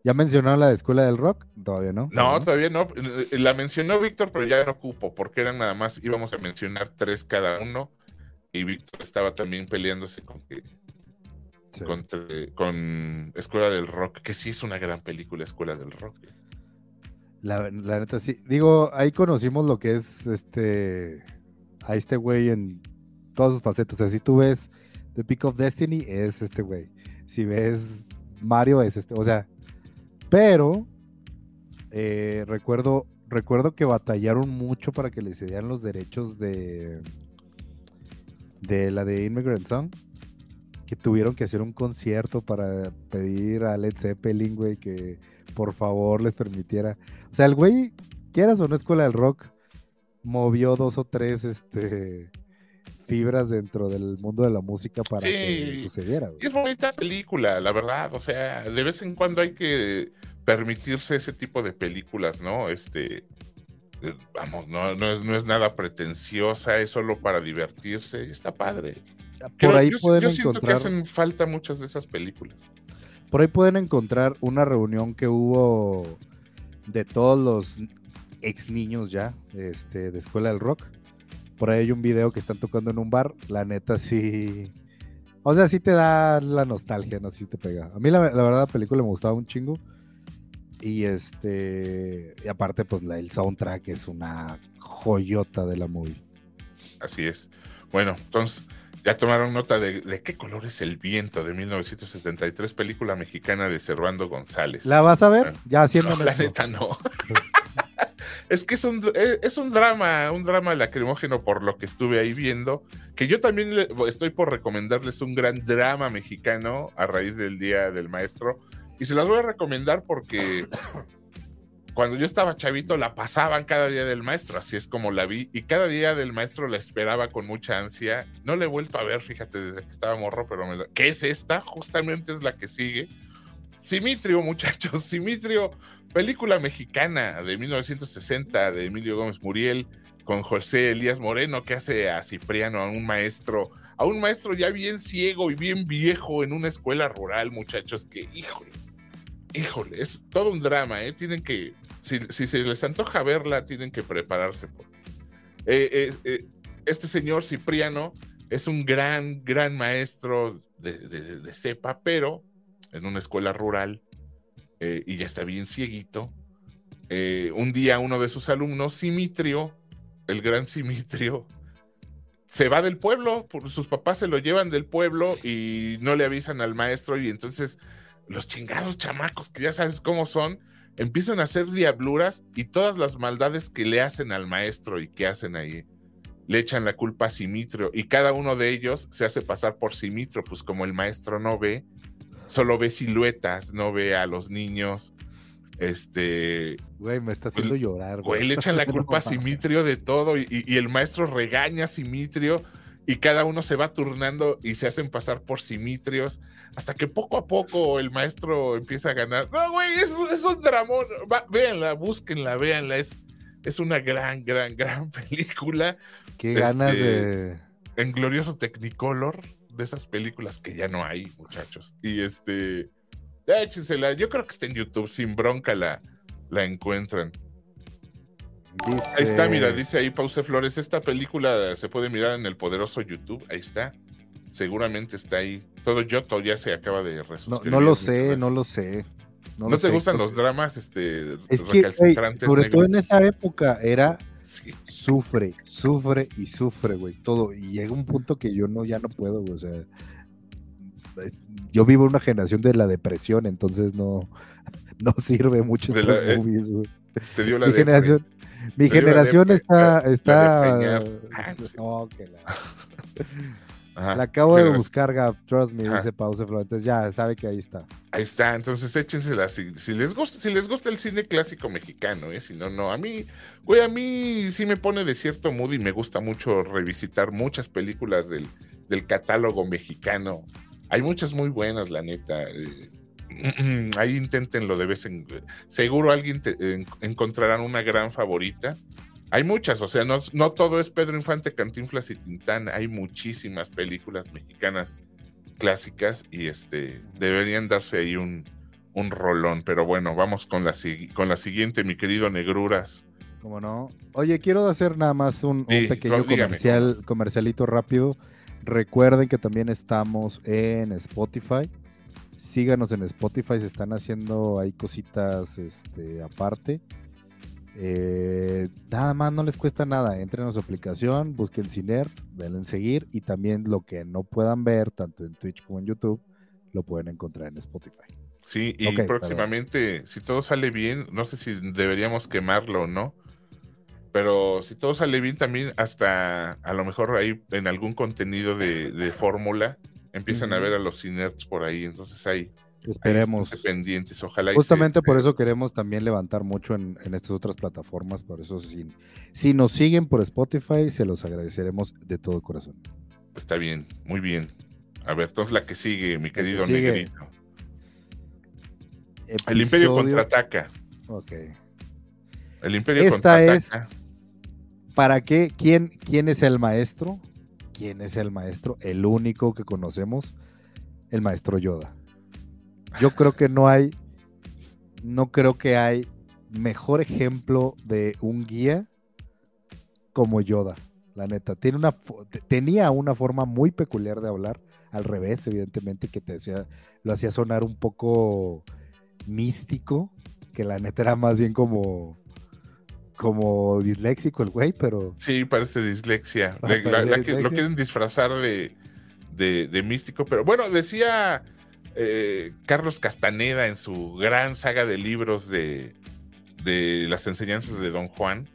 ¿Ya mencionaron la de Escuela del Rock? Todavía no. No, todavía no. La mencionó Víctor, pero ya no ocupo, porque eran nada más, íbamos a mencionar tres cada uno. Y Víctor estaba también peleándose con que. Con, Escuela del Rock, que sí es una gran película, Escuela del Rock. La, la, neta, sí. Digo, ahí conocimos lo que es este. A este güey en todos sus facetas. O sea, si tú ves The Peak of Destiny es este güey. Si ves Mario es este, o sea, pero eh, recuerdo, recuerdo que batallaron mucho para que le cedieran los derechos de de la de Immigrant Song, que tuvieron que hacer un concierto para pedir a Led Zeppelin, güey, que por favor les permitiera. O sea, el güey, quieras o no escuela del rock, movió dos o tres, este, fibras dentro del mundo de la música para que sucediera. Es bonita película, la verdad. O sea, de vez en cuando hay que permitirse ese tipo de películas, ¿no? Este, vamos, no, es, nada pretenciosa, es solo para divertirse. Está padre. Por ahí pueden yo encontrar. que hacen falta muchas de esas películas. Por ahí pueden encontrar una reunión que hubo de todos los ex niños ya este, de Escuela del Rock por ahí hay un video que están tocando en un bar. La neta sí. O sea, sí te da la nostalgia, ¿no? Sí te pega. A mí la, verdad la película me gustaba un chingo. Y este. Y aparte, pues la, el soundtrack es una joyota de la movie. Así es. Bueno, entonces. Ya tomaron nota de, de, qué color es el viento de 1973, película mexicana de Servando González. ¿La vas a ver? Ya haciendo. la neta no. Es que es un, eh, es un drama, un drama lacrimógeno por lo que estuve ahí viendo, que yo también estoy por recomendarles un gran drama mexicano a raíz del Día del Maestro. Y se las voy a recomendar porque cuando yo estaba chavito la pasaban cada día del maestro, así es como la vi, y cada día del maestro la esperaba con mucha ansia. No la he vuelto a ver, fíjate, desde que estaba morro, pero me ¿qué es esta? Justamente es la que sigue. Simitrio, muchachos, Simitrio película mexicana de 1960 de Emilio Gómez Muriel con José Elías Moreno que hace a Cipriano, a un maestro, a un maestro ya bien ciego y bien viejo en una escuela rural, muchachos, que híjole, híjole, es todo un drama, ¿eh? Tienen que, si, se les antoja verla, tienen que prepararse. Eh, eh, eh, este señor Cipriano es un gran, gran maestro de, cepa, pero en una escuela rural y ya está bien cieguito. Un día uno de sus alumnos, Simitrio, el gran Simitrio, se va del pueblo, sus papás se lo llevan del pueblo y no le avisan al maestro y entonces los chingados chamacos, que ya sabes cómo son, empiezan a hacer diabluras y todas las maldades que le hacen al maestro y que hacen ahí, le echan la culpa a Simitrio y cada uno de ellos se hace pasar por Simitrio, pues como el maestro no ve, solo ve siluetas, no ve a los niños. Este. Güey, me está haciendo llorar, güey. le echan la culpa a Simitrio de todo y, y, el maestro regaña a Simitrio y cada uno se va turnando y se hacen pasar por Simitrios hasta que poco a poco el maestro empieza a ganar. No, güey, es, un dramón. véanla, búsquenla, véanla. Es, es una gran, gran, gran película. Qué ganas este, de. En glorioso Technicolor, de esas películas que ya no hay, muchachos. Y este. Échensela, yo creo que está en YouTube, sin bronca la, la encuentran. Ahí está, mira, dice ahí Pause Flores. Esta película se puede mirar en el poderoso YouTube. Ahí está. Seguramente está ahí. Todo Yoto ya se acaba de resuscitar. No, lo sé, no lo sé. No, te gustan los dramas este, es que, sobre todo en esa época era sufre, sufre y sufre, güey, todo. Y llega un punto que yo no, ya no puedo, O sea, yo vivo una generación de la depresión, entonces no, no sirve mucho estos eh, movies, güey. Te dio la Mi generación, mi generación está. está oh, la... acabo de buscar, Gab. Trust me, dice Pause Entonces ya sabe que ahí está. Ahí está. Entonces échensela. Si, si, les gusta, si les gusta el cine clásico mexicano, ¿eh? Si no, no. A mí, güey, a mí sí me pone de cierto mood y me gusta mucho revisitar muchas películas del, del catálogo mexicano. Hay muchas muy buenas, la neta. Eh, ahí inténtenlo de vez en seguro alguien encontrarán una gran favorita. Hay muchas, o sea, no, no, todo es Pedro Infante, Cantinflas y Tintán, hay muchísimas películas mexicanas clásicas y este deberían darse ahí un, un rolón, pero bueno, vamos con la, con la siguiente, mi querido Negruras. ¿Cómo no? Oye, quiero hacer nada más un, pequeño comercial, comercialito rápido. Recuerden que también estamos en Spotify síganos en Spotify, se están haciendo ahí cositas este, aparte. Eh, nada más no les cuesta nada, entren a su aplicación, busquen Cinerts, denle en seguir y también lo que no puedan ver tanto en Twitch como en YouTube lo pueden encontrar en Spotify. Sí, y próximamente, si todo sale bien, no sé si deberíamos quemarlo o no, pero si todo sale bien también hasta a lo mejor ahí en algún contenido de, de fórmula empiezan a ver a los Cinerts por ahí, entonces hay esperemos pendientes, ojalá. Justamente por eso queremos también levantar mucho en, estas otras plataformas, por eso si, si nos siguen por Spotify, se los agradeceremos de todo corazón. Está bien, muy bien. A ver, entonces la que sigue, mi querido Negrito. El Imperio contraataca. Ok. El Imperio Esta contraataca. Es, ¿Para qué? ¿Quién, ¿Quién es el maestro? ¿Quién es el maestro? El único que conocemos, el maestro Yoda. Yo creo que no hay, no creo que hay mejor ejemplo de un guía como Yoda. La neta, tiene una, tenía una forma muy peculiar de hablar, al revés, evidentemente, que te decía, lo hacía sonar un poco místico, que la neta era más bien como, como disléxico el güey, pero. Sí, parece dislexia. lo quieren disfrazar de, de, místico, pero bueno, decía eh, Carlos Castaneda en su gran saga de libros de, de las enseñanzas de Don Juan,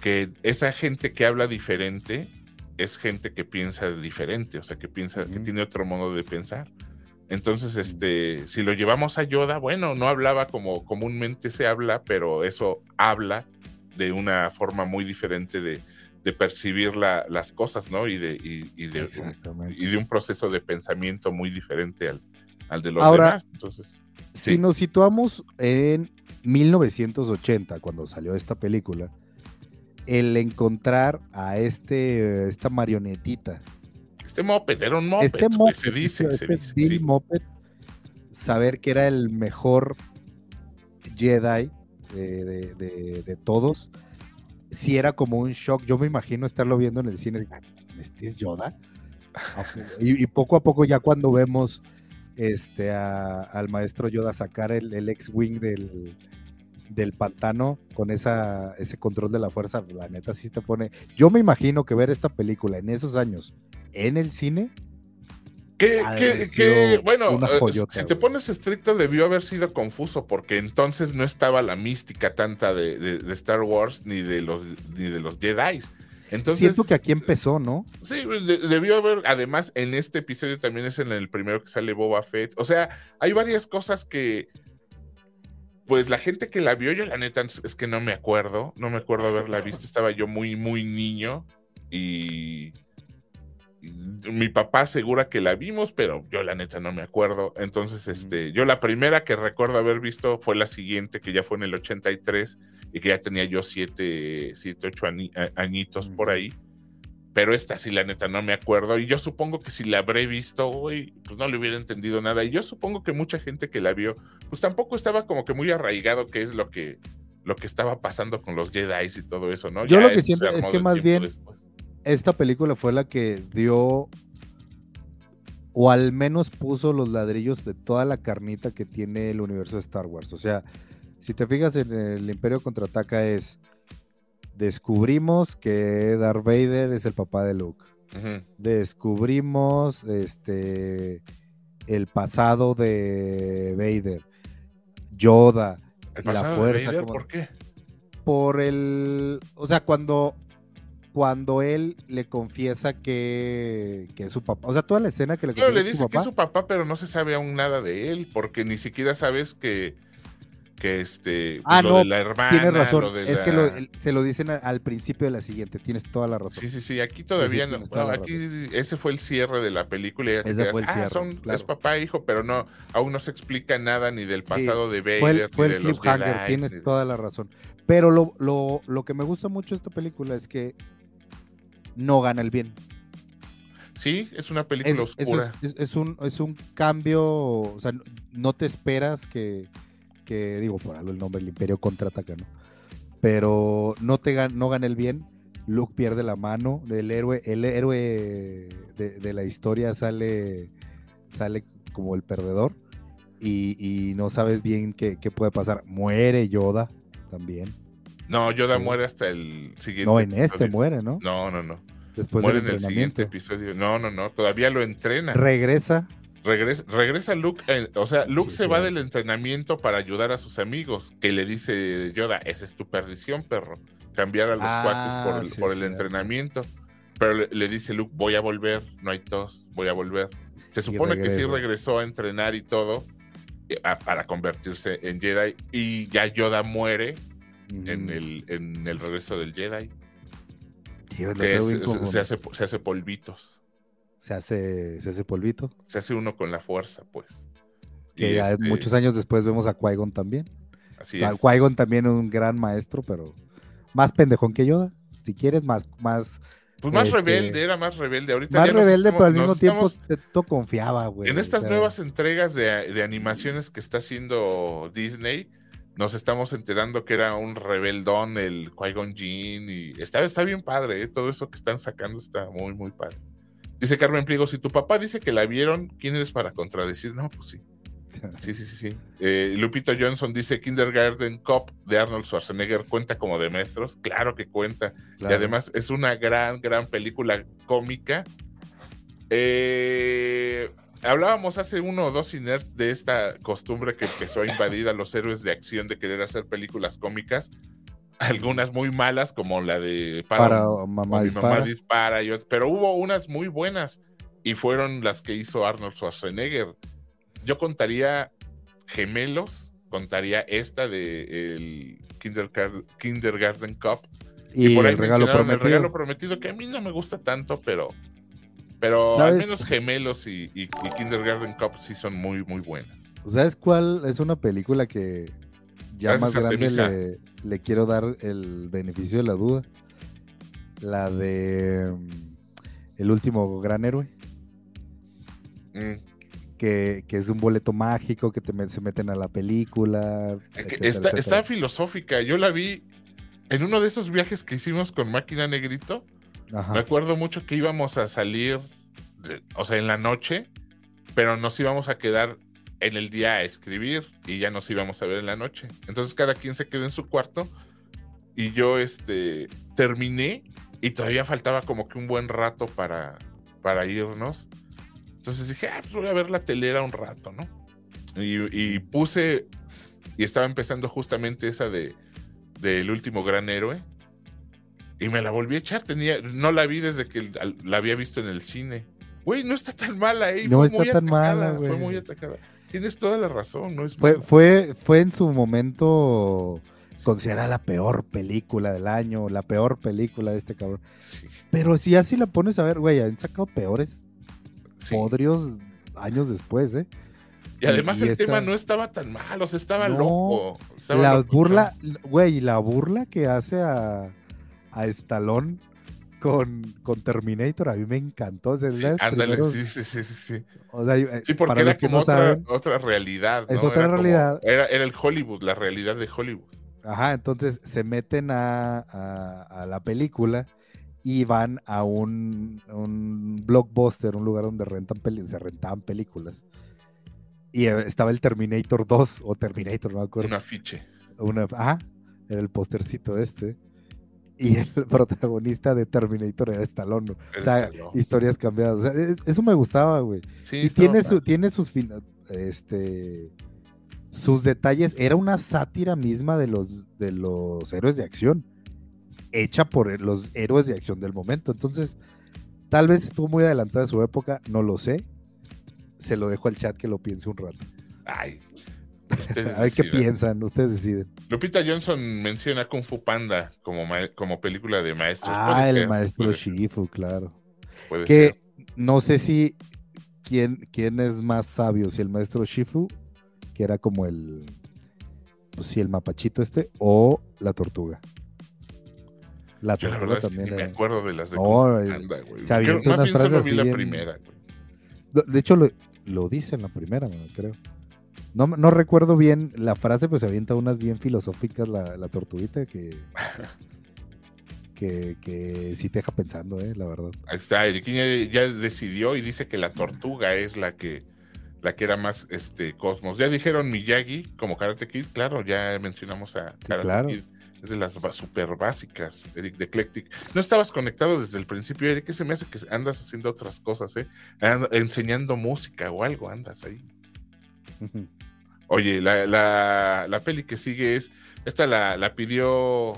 que esa gente que habla diferente es gente que piensa diferente, o sea, que piensa, que tiene otro modo de pensar. Entonces, este, si lo llevamos a Yoda, bueno, no hablaba como comúnmente se habla, pero eso habla de una forma muy diferente de, percibir las cosas, ¿no? Y de, y, de, un, y de un proceso de pensamiento muy diferente al, de los demás. Entonces, si nos situamos en 1980, cuando salió esta película, el encontrar a este, esta marionetita. Este moped, era un moped, este se dice, se este dice saber que era el mejor Jedi de, todos, sí era como un shock. Yo me imagino estarlo viendo en el cine. ¿Este es Yoda? y, poco a poco ya cuando vemos este, al maestro Yoda sacar el, el X-Wing del, del pantano con esa, ese control de la fuerza, la neta sí te pone... Yo me imagino que ver esta película en esos años en el cine que, bueno, eh, si te pones estricto, debió haber sido confuso, porque entonces no estaba la mística tanta de, Star Wars ni de los, ni de los Jedi. Entonces, Siento que aquí empezó, ¿no? Sí, debió haber, además, en este episodio también es en el primero que sale Boba Fett. O sea, hay varias cosas que, pues la gente que la vio, yo la neta es que no me acuerdo, no me acuerdo haberla visto, estaba yo muy, muy niño y mi papá asegura que la vimos, pero yo la neta no me acuerdo. Entonces, este, yo la primera que recuerdo haber visto fue la siguiente, que ya fue en el 83 y que ya tenía yo 7, siete, 8 añitos por ahí. Pero esta sí, la neta, no me acuerdo. Y yo supongo que si la habré visto hoy, pues no le hubiera entendido nada. Y yo supongo que mucha gente que la vio, pues tampoco estaba como que muy arraigado qué es lo que, lo que estaba pasando con los Jedi y todo eso, ¿no? Yo lo que siento es que más bien esta película fue la que dio o al menos puso los ladrillos de toda la carnita que tiene el universo de Star Wars. O sea, si te fijas en el Imperio contraataca es descubrimos que Darth Vader es el papá de Luke. Descubrimos este el pasado de Vader. Yoda. la fuerza. ¿Por qué? Por el. O sea, cuando cuando él le confiesa que, es su papá. O sea, toda la escena que le confiesa le dice que es su papá, pero no se sabe aún nada de él, porque ni siquiera sabes que, que este, ah, lo de la hermana. Tienes razón. es que se lo dicen al principio de la siguiente, tienes toda la razón. Sí, sí, sí, aquí todavía no. aquí ese fue el cierre de la película. ese fue el ah. Son, Es papá e hijo, pero no, aún no se explica nada ni del pasado de Vader. Fue el, fue el tienes toda la razón. Pero lo, lo, lo que me gusta mucho de esta película es que no gana el bien. Sí, es una película oscura. Es, un, es un cambio, o sea, no te esperas que, digo, por algo el nombre, el Imperio contraataca, ¿no? Pero no, te no gana el bien, Luke pierde la mano, el héroe, el héroe de, la historia sale, sale como el perdedor y, no sabes bien qué, qué puede pasar. Muere Yoda también. No, Yoda muere hasta el siguiente. No, en este muere, ¿no? No, no, no. Después muere en el siguiente episodio. No, no, no. Todavía lo entrena. Regresa. Regresa, regresa Luke. Eh, o sea, Luke se va del entrenamiento para ayudar a sus amigos. Que le dice Yoda: Esa es tu perdición, perro. Cambiar a los ah, cuates por el, entrenamiento. Pero le, dice Luke: Voy a volver. No hay tos. Voy a volver. Se supone que sí regresó a entrenar y todo. Eh, para convertirse en Jedi. Y ya Yoda muere en, el, en el regreso del Jedi. se, hace, se hace polvitos. Se hace, se hace polvito. Se hace uno con la fuerza, pues. Que este muchos años después vemos a Qui-Gon también. Así es. Qui-Gon también es un gran maestro, pero más pendejón que Yoda. Si quieres, más, más pues más este, rebelde, era más rebelde. Ahorita más rebelde, pero al mismo tiempo te, confiaba, güey. En estas nuevas entregas de, de, animaciones que está haciendo Disney, nos estamos enterando que era un rebeldón el Qui-Gon Jinn y está, está bien padre, ¿eh? todo eso que están sacando está muy, muy padre. Dice Carmen Pliego, si tu papá dice que la vieron, ¿quién eres para contradecir? No, pues sí. Sí, sí, sí, sí. Eh, Lupito Johnson dice Kindergarten Cop de Arnold Schwarzenegger cuenta como de maestros. Claro que cuenta. Y además es una gran, gran película cómica. Eh, Hablábamos hace uno o dos inerts de esta costumbre que empezó a invadir a los héroes de acción de querer hacer películas cómicas, algunas muy malas como la de Para, mamá, dispara. pero hubo unas muy buenas y fueron las que hizo Arnold Schwarzenegger. Yo contaría Gemelos, contaría esta de el Kindergarten Cup y, por el regalo prometido. el regalo prometido que a mí no me gusta tanto, pero pero al menos Gemelos y, Kindergarten Cup sí son muy, muy buenas. ¿Sabes cuál es una película que ya más grande le, quiero dar el beneficio de la duda? La de mm, El último gran héroe. Mm. Que, es un boleto mágico, que te, se meten a la película. está, está filosófica. Yo la vi en uno de esos viajes que hicimos con Máquina Negrito, me acuerdo mucho que íbamos a salir, o sea, en la noche, pero nos íbamos a quedar en el día a escribir y ya nos íbamos a ver en la noche. Entonces cada quien se quedó en su cuarto y yo este terminé y todavía faltaba como que un buen rato para, para irnos. Entonces dije, ah, pues voy a ver la telera un rato, ¿no? Y, puse, y estaba empezando justamente esa de del último gran héroe. Y me la volví a echar, tenía, no la vi desde que la había visto en el cine. Güey, no está tan mala, ¿eh? No está tan mala, güey. Fue muy atacada. Tienes toda la razón, no es fue, fue, fue en su momento considerada la peor película del año, la peor película de este cabrón. Pero si así la pones a ver, güey, han sacado peores podrios años después, ¿eh? Y además el tema no estaba tan mal, o sea, estaba loco. la burla, güey, la burla que hace a, a Stallone con, con Terminator, a mí me encantó. sí, ándale, sí, sí, sí, sí. sí, porque era como otra, otra, realidad. Es otra realidad. era, era, el Hollywood, la realidad de Hollywood. Ajá, entonces se meten a, a, la película y van a un, un, blockbuster, un lugar donde rentan se rentaban películas. Y eh, estaba el Terminator 2 o Terminator, no me acuerdo. Un afiche. Una, ajá, era el postercito este y el protagonista de Terminator era Stallone. O sea, historias cambiadas. O sea, eso me gustaba, güey. Sí, y tiene, su, tiene sus este sus detalles. Era una sátira misma de los, de los héroes de acción. Hecha por los héroes de acción del momento. Entonces, tal vez estuvo muy adelantada de su época, no lo sé. Se lo dejo al chat que lo piense un rato. Ay, a ver qué piensan, ustedes deciden. Lupita Johnson menciona Kung Fu Panda como, como película de maestros. Ah, el maestro Shifu, claro. que no sé si quién, quién es más sabio, si el maestro Shifu, que era como el, pues sí, el mapachito este, o la tortuga. La tortuga también. me acuerdo de las de Kung Fu Panda, güey. Más bien solo vi la primera, De hecho, lo, lo dice en la primera, creo. No, no recuerdo bien la frase, pues se avienta unas bien filosóficas la, la tortuguita que, que, que sí te deja pensando, eh, la verdad. Ahí está, Eric ya, decidió y dice que la tortuga es la que la que era más este Cosmos. Ya dijeron Miyagi como Karate Kid, claro, ya mencionamos a Karate Kid. Es de las super básicas, Eric de Eclectic. No estabas conectado desde el principio, Eric, que se me hace que andas haciendo otras cosas, ¿eh? enseñando música o algo, andas ahí. Oye, la, la, peli que sigue es. Esta la, la, pidió.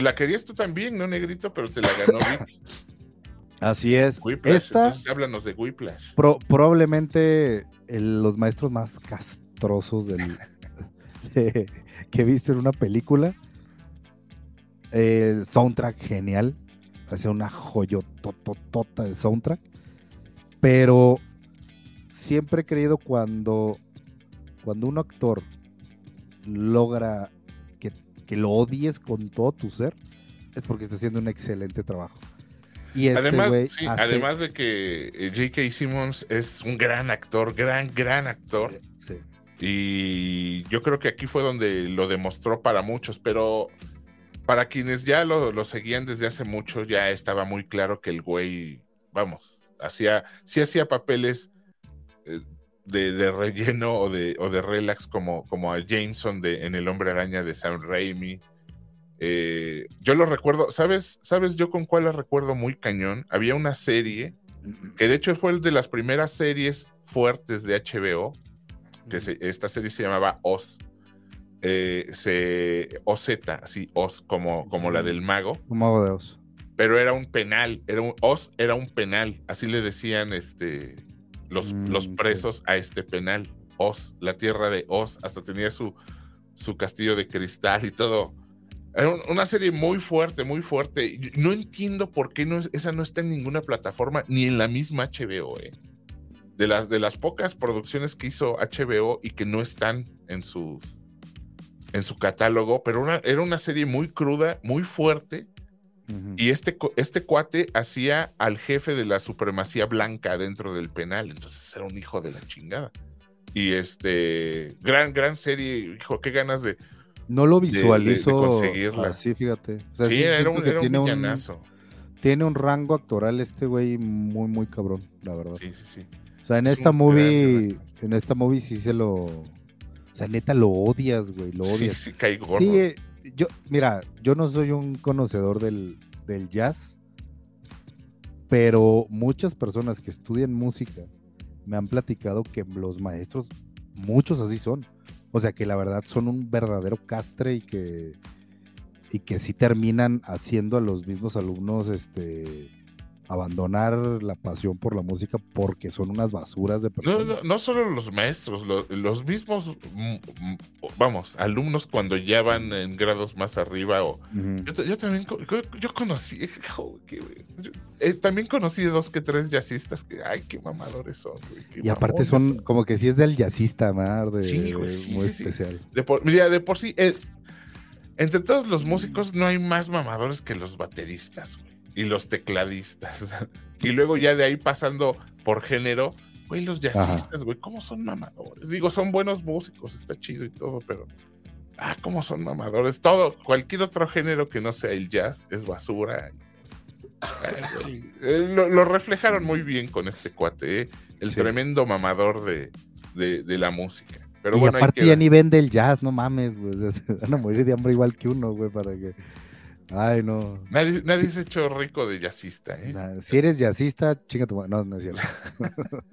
La querías tú también, ¿no, Negrito? Pero te la ganó Así es. Esta, háblanos de Whiplash. probablemente los maestros más castrosos del, que he visto en una película. El soundtrack genial. Hace una joyototota de soundtrack. Pero siempre he creído cuando cuando un actor logra que, lo odies con todo tu ser, es porque está haciendo un excelente trabajo. Y este además, además de que eh, J.K. Simmons es un gran actor, gran, gran actor. Sí. Y yo creo que aquí fue donde lo demostró para muchos, pero para quienes ya lo, lo seguían desde hace mucho, ya estaba muy claro que el güey, vamos, hacía, sí hacía papeles eh, de, relleno o de, o de relax como, como a Jameson de, en El Hombre Araña de Sam Raimi. Eh, yo lo recuerdo, ¿sabes? ¿Sabes yo con cuál la recuerdo muy cañón? Había una serie que de hecho fue de las primeras series fuertes de HBO, que esta serie se llamaba Oz. Eh, se, OZ, así, Oz, como, como la del mago. mago de Oz. Pero era un penal, era un, Oz era un penal, así le decían este, los, mm, presos a este penal. Oz, la tierra de Oz, hasta tenía su, su castillo de cristal y todo. Era una serie muy fuerte, muy fuerte. No entiendo por qué no, esa no está en ninguna plataforma, ni en la misma HBO. Eh. De, las, de las pocas producciones que hizo HBO y que no están en, sus, en su catálogo, pero era una serie muy cruda, muy fuerte, y este, este cuate hacía al jefe de la supremacía blanca dentro del penal, entonces era un hijo de la chingada. Y este, gran, gran serie, hijo, qué ganas de, No lo visualizo conseguirla. así, fíjate. sí, era un, tiene un, tiene un rango actoral este güey muy, muy cabrón, la verdad. Sí, sí, sí. O sea, en esta movie, en esta movie sí se lo... O sea, neta lo odias, güey, lo odias. Sí, sí, cae gordo. Sí, eh, yo, mira, yo no soy un conocedor del, del jazz, pero muchas personas que estudian música me han platicado que los maestros, muchos así son. O sea, que la verdad son un verdadero castre y que, y que sí terminan haciendo a los mismos alumnos este, abandonar la pasión por la música porque son unas basuras de personas. No, no, solo los maestros, los, mismos, mm, mm, vamos, alumnos cuando ya van en grados más arriba. O, yo, también, yo, conocí, eh, también conocí dos que tres jazzistas que, ay, qué mamadores son. y aparte son, como que sí es del jazzista, mar, de, sí, muy especial. De por, mira, de por sí, eh, entre todos los músicos no hay más mamadores que los bateristas, güey y los tecladistas. y luego ya de ahí pasando por género, güey, los jazzistas, güey, ¿cómo son mamadores? Digo, son buenos músicos, está chido y todo, pero... Ah, ¿cómo son mamadores? Todo, cualquier otro género que no sea el jazz es basura. Eh, lo, reflejaron muy bien con este cuate, ¿eh? el tremendo mamador de, de, la música. Pero y aparte ya ni vende el jazz, no mames, güey. van a morir de hambre igual que uno, güey, para que... Ay, no. Nadie, nadie se ha hecho rico de jazzista, ¿eh? si eres jazzista, chinga tu No, no es cierto.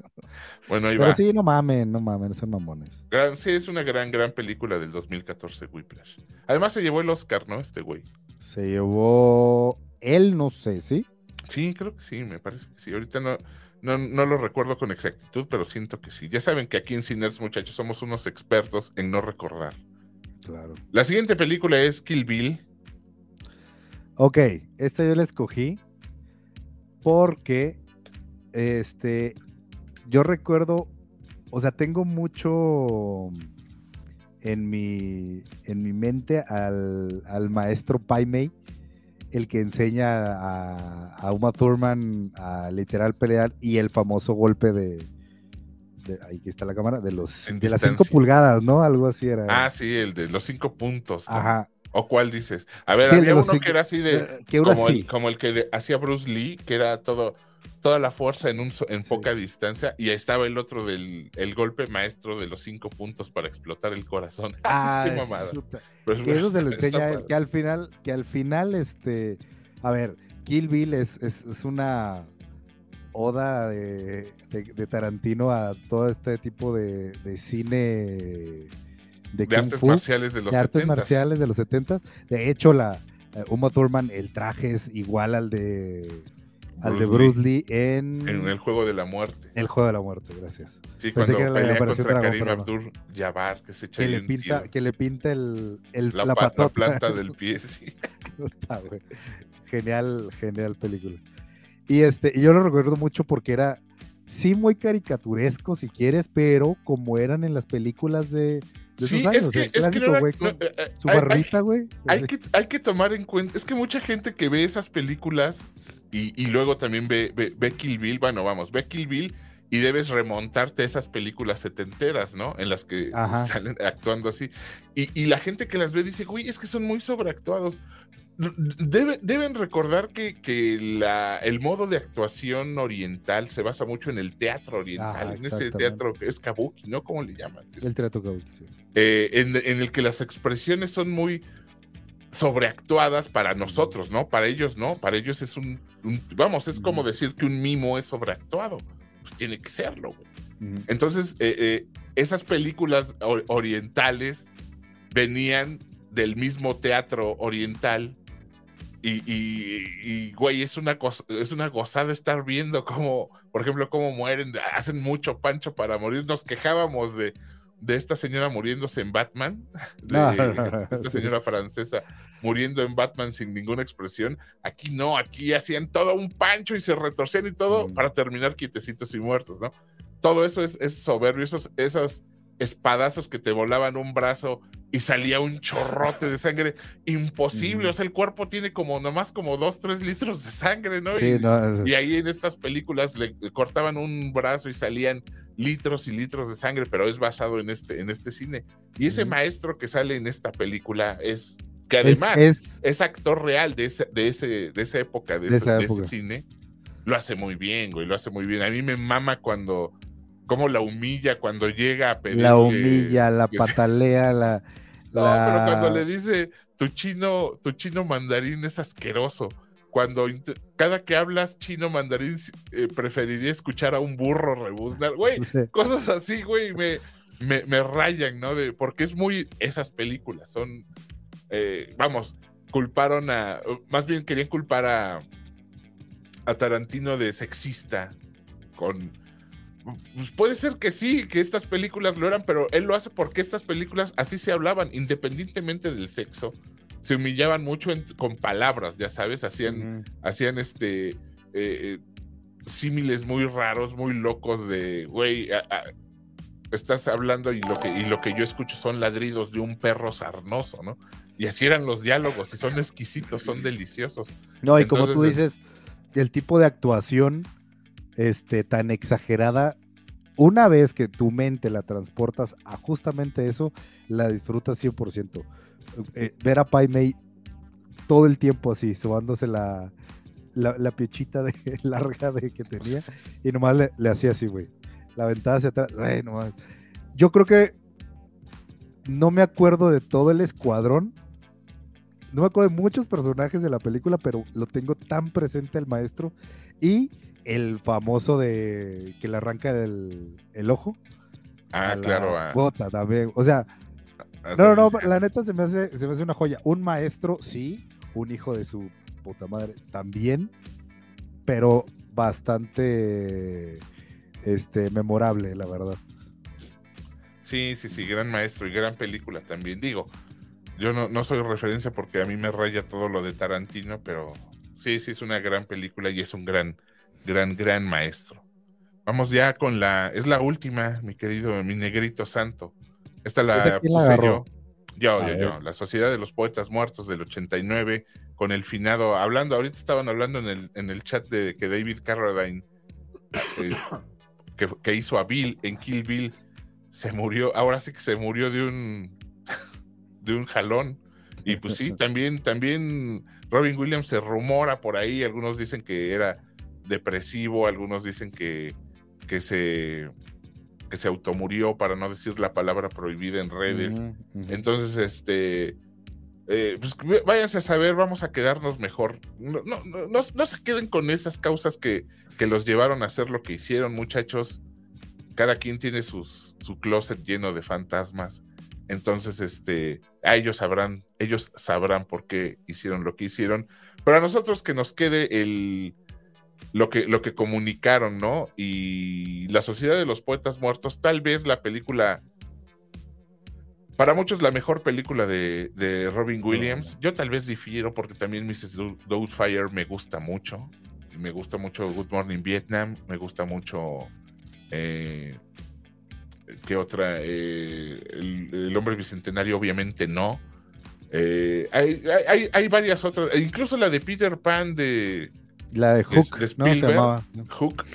bueno, ahí Pero sí, no mamen, no mamen, son mamones. sí, es una gran, gran película del 2014, Whiplash. Además se llevó el Oscar, ¿no? Este güey. Se llevó. Él, no sé, ¿sí? Sí, creo que sí, me parece que sí. Ahorita no, no, no lo recuerdo con exactitud, pero siento que sí. Ya saben que aquí en Ciners, muchachos, somos unos expertos en no recordar. Claro. La siguiente película es Kill Bill Ok, esta yo la escogí porque este yo recuerdo, o sea, tengo mucho en mi, en mi mente al, maestro Pai Mei, el que enseña a, Uma Thurman a literal pelear y el famoso golpe de, ahí está la cámara, de los de las cinco pulgadas, ¿no? Algo así era. Ah, sí, el de los cinco puntos. Ajá. ¿O cuál dices? A ver, había uno que era así de. como, El, como, el, que hacía Bruce Lee, que era todo, toda la fuerza en, un, en poca distancia. Y ahí estaba el otro del el golpe maestro de los cinco puntos para explotar el corazón. Ah, qué mamada. que eso se lo enseña, que al final, que al final, este. A ver, Kill Bill es, es, es una oda de, de, Tarantino a todo este tipo de, de cine de, artes marciales de los de artes marciales de los 70 De hecho, la uh, Uma Thurman, el traje es igual al de Bruce al de Bruce Lee, en... en el juego de la muerte. El juego de la muerte, gracias. Sí, cuando que pelea contra Karim Abdur Jabbar, que se echa que le pinta, que le pinta el, el la, la, planta del pie, sí. genial, genial película. Y este, y yo lo recuerdo mucho porque era sí muy caricaturesco si quieres, pero como eran en las películas de, sí, es que, es que eh, eh, su barrita, güey. Hay, que, hay que tomar en cuenta, es que mucha gente que ve esas películas y, luego también ve, ve, Kill Bill, bueno, vamos, ve Kill Bill y debes remontarte a esas películas setenteras, ¿no? En las que salen actuando así. Y, y, la gente que las ve dice, güey, es que son muy sobreactuados deben recordar que, la, el modo de actuación oriental se basa mucho en el teatro oriental, en ese teatro que es kabuki, ¿no? ¿Cómo le llaman? El teatro kabuki, sí. Eh, en, el que las expresiones son muy sobreactuadas para nosotros, ¿no? Para ellos no, para ellos es un, vamos, es como decir que un mimo es sobreactuado, pues tiene que serlo. Entonces, eh, eh, esas películas orientales venían del mismo teatro oriental y, güey, es una, cosa, es una gozada estar viendo cómo, por ejemplo, cómo mueren, hacen mucho pancho para morir. Nos quejábamos de, de esta señora muriéndose en Batman, de esta señora francesa muriendo en Batman sin ninguna expresión. Aquí no, aquí hacían todo un pancho y se retorcían y todo mm. para terminar quietecitos y muertos, ¿no? Todo eso es, es soberbio, esos, esos espadazos que te volaban un brazo y salía un chorrote de sangre imposible. O sea, el cuerpo tiene como nomás como dos, tres litros de sangre, ¿no? y, ahí en estas películas le, cortaban un brazo y salían litros y litros de sangre, pero es basado en este, en este cine. Y ese maestro que sale en esta película es, que además es, actor real de, ese, de, ese, de esa época, de, ese, cine, lo hace muy bien, güey, lo hace muy bien. A mí me mama cuando, cómo la humilla cuando llega a pedir. La humilla, la patalea, la... No, pero cuando le dice, tu chino, tu chino mandarín es asqueroso cuando cada que hablas chino mandarín eh, preferiría escuchar a un burro rebuznar, güey, cosas así, güey, me, me, rayan, ¿no? De, porque es muy esas películas, son, eh, vamos, culparon a, más bien querían culpar a, a Tarantino de sexista con... Pues puede ser que sí, que estas películas lo eran, pero él lo hace porque estas películas así se hablaban, independientemente del sexo se humillaban mucho con palabras, ya sabes, hacían, hacían este eh, eh, símiles muy raros, muy locos de, güey, estás hablando y lo, que, y lo que yo escucho son ladridos de un perro sarnoso, ¿no? Y así eran los diálogos y son exquisitos, son deliciosos. No, y como tú dices, el tipo de actuación este, tan exagerada, una vez que tu mente la transportas a justamente eso, la disfrutas 100%. Eh, ver a Pai Mei todo el tiempo así, subándose la, la, piechita de, larga de que tenía y nomás le, hacía así, güey. La ventana hacia atrás, Yo creo que no me acuerdo de todo el escuadrón. No me acuerdo de muchos personajes de la película, pero lo tengo tan presente el maestro. Y el famoso de que le arranca el, ojo. Ah, claro. Ah. Bota también. O sea, no, no, no, la neta se me, hace, se me hace una joya. Un maestro, sí, un hijo de su puta madre también, pero bastante este, memorable, la verdad. Sí, sí, sí, gran maestro y gran película también. Digo, yo no, no soy referencia porque a mí me raya todo lo de Tarantino, pero sí, sí, es una gran película y es un gran, gran, gran maestro. Vamos ya con la, es la última, mi querido, mi negrito santo. Esta la puse yo. Yo, yo, yo. La Sociedad de los Poetas Muertos del 89, con el finado. Hablando, ahorita estaban hablando en el, en el chat de que David Carradine, eh, que, hizo a Bill en Kill Bill, se murió. Ahora sí que se murió de un, de un jalón. Y pues sí, también, también Robin Williams se rumora por ahí. Algunos dicen que era depresivo, algunos dicen que, que se que se automurió, para no decir la palabra prohibida en redes. Entonces, este, eh, pues váyanse a saber, vamos a quedarnos mejor. No, no, no, no, se queden con esas causas que, que, los llevaron a hacer lo que hicieron, muchachos. Cada quien tiene sus, su closet lleno de fantasmas. Entonces, este, a ellos sabrán, ellos sabrán por qué hicieron lo que hicieron. Pero a nosotros que nos quede el, lo que, lo que comunicaron, ¿no? Y la Sociedad de los Poetas Muertos, tal vez la película, para muchos la mejor película de, Robin Williams. Yo tal vez difiero porque también Mrs. Doubtfire me gusta mucho. Me gusta mucho Good Morning Vietnam, me gusta mucho... Eh, ¿Qué otra? Eh, el, hombre bicentenario, obviamente no. Eh, hay, hay, hay, varias otras, incluso la de Peter Pan de, la de Hook, de, Spielberg, Hook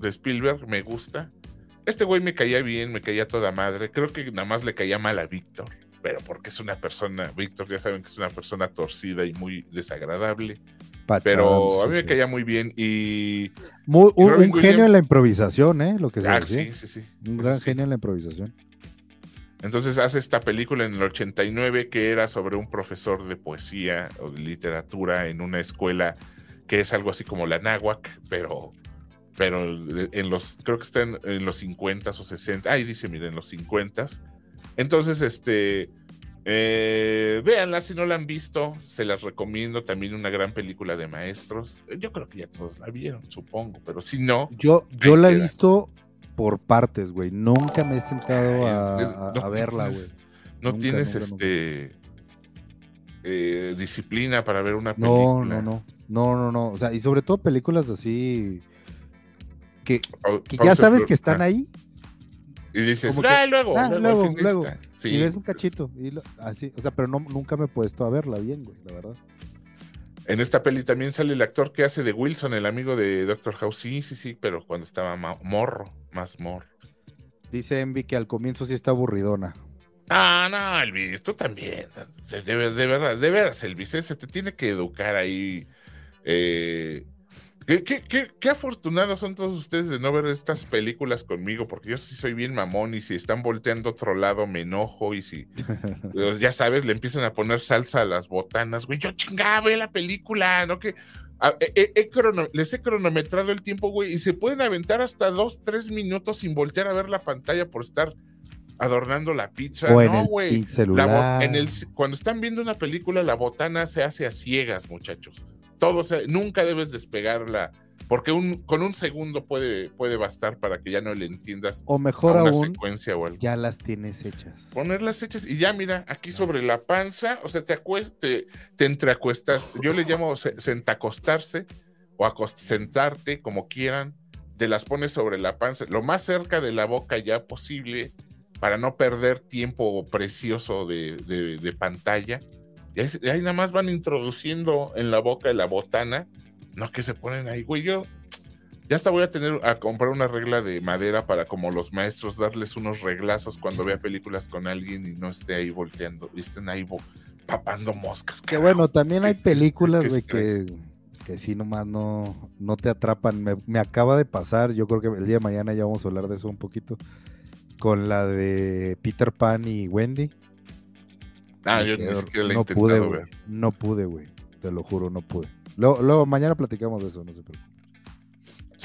de Spielberg me gusta. Este güey me caía bien, me caía toda madre. Creo que nada más le caía mal a Víctor, pero porque es una persona, Víctor ya saben que es una persona torcida y muy desagradable. pero a mí me caía muy bien y... un, genio en la improvisación, ¿eh? Lo que se ah, Sí, sí, sí. Un gran genio en la improvisación. Entonces hace esta película en el 89 que era sobre un profesor de poesía o de literatura en una escuela que es algo así como la náhuac, pero, pero en los, creo que está en, los 50 o 60, ahí dice, miren, en los 50. Entonces, este, eh, véanla si no la han visto, se las recomiendo, también una gran película de maestros. Yo creo que ya todos la vieron, supongo, pero si no... Yo, yo la he visto por partes, güey, nunca me he sentado a, verla, güey. No tienes este... Eh, disciplina para ver una película. No, no, no. No, no, no. O sea, y sobre todo películas así que, ya sabes que están ahí. Y dices, ah, luego, ah, luego, luego, Y ves un cachito. así, o sea, pero no, nunca me he puesto a verla bien, güey, la verdad. En esta peli también sale el actor que hace de Wilson, el amigo de Doctor House. Sí, sí, sí, pero cuando estaba morro, más morro. Dice Envy que al comienzo sí está aburridona. Ah, no, Elvis, tú también. De, de verdad, de veras, Elvis, se te tiene que educar ahí. Eh, ¿Qué, afortunados son todos ustedes de no ver estas películas conmigo, porque yo sí soy bien mamón y si están volteando otro lado me enojo y si, ya sabes, le empiezan a poner salsa a las botanas, güey, yo chingaba, ve la película, ¿no? Que les he cronometrado el tiempo, güey, y se pueden aventar hasta dos, tres minutos sin voltear a ver la pantalla por estar adornando la pizza. no, güey. Cuando están viendo una película, la botana se hace a ciegas, muchachos todo nunca debes despegarla, porque un, con un segundo puede, puede bastar para que ya no le entiendas. O mejor una aún, secuencia o algo. ya las tienes hechas. Ponerlas hechas y ya mira, aquí sobre la panza, o sea, te, acueste, te entreacuestas, yo le llamo sentacostarse o sentarte, como quieran, te las pones sobre la panza, lo más cerca de la boca ya posible, para no perder tiempo precioso de, de pantalla y ahí, nada más van introduciendo en la boca de la botana, no que se ponen ahí, güey, yo ya hasta voy a tener a comprar una regla de madera para como los maestros darles unos reglazos cuando vea películas con alguien y no esté ahí volteando y estén ahí papando moscas. Que bueno, también hay películas, güey, que, que sí nomás no, no te atrapan. Me, me, acaba de pasar, yo creo que el día de mañana ya vamos a hablar de eso un poquito, con la de Peter Pan y Wendy. Ah, yo siquiera no pude, ver. No pude, güey. Te lo juro, no pude. Luego, mañana platicamos de eso, no por qué.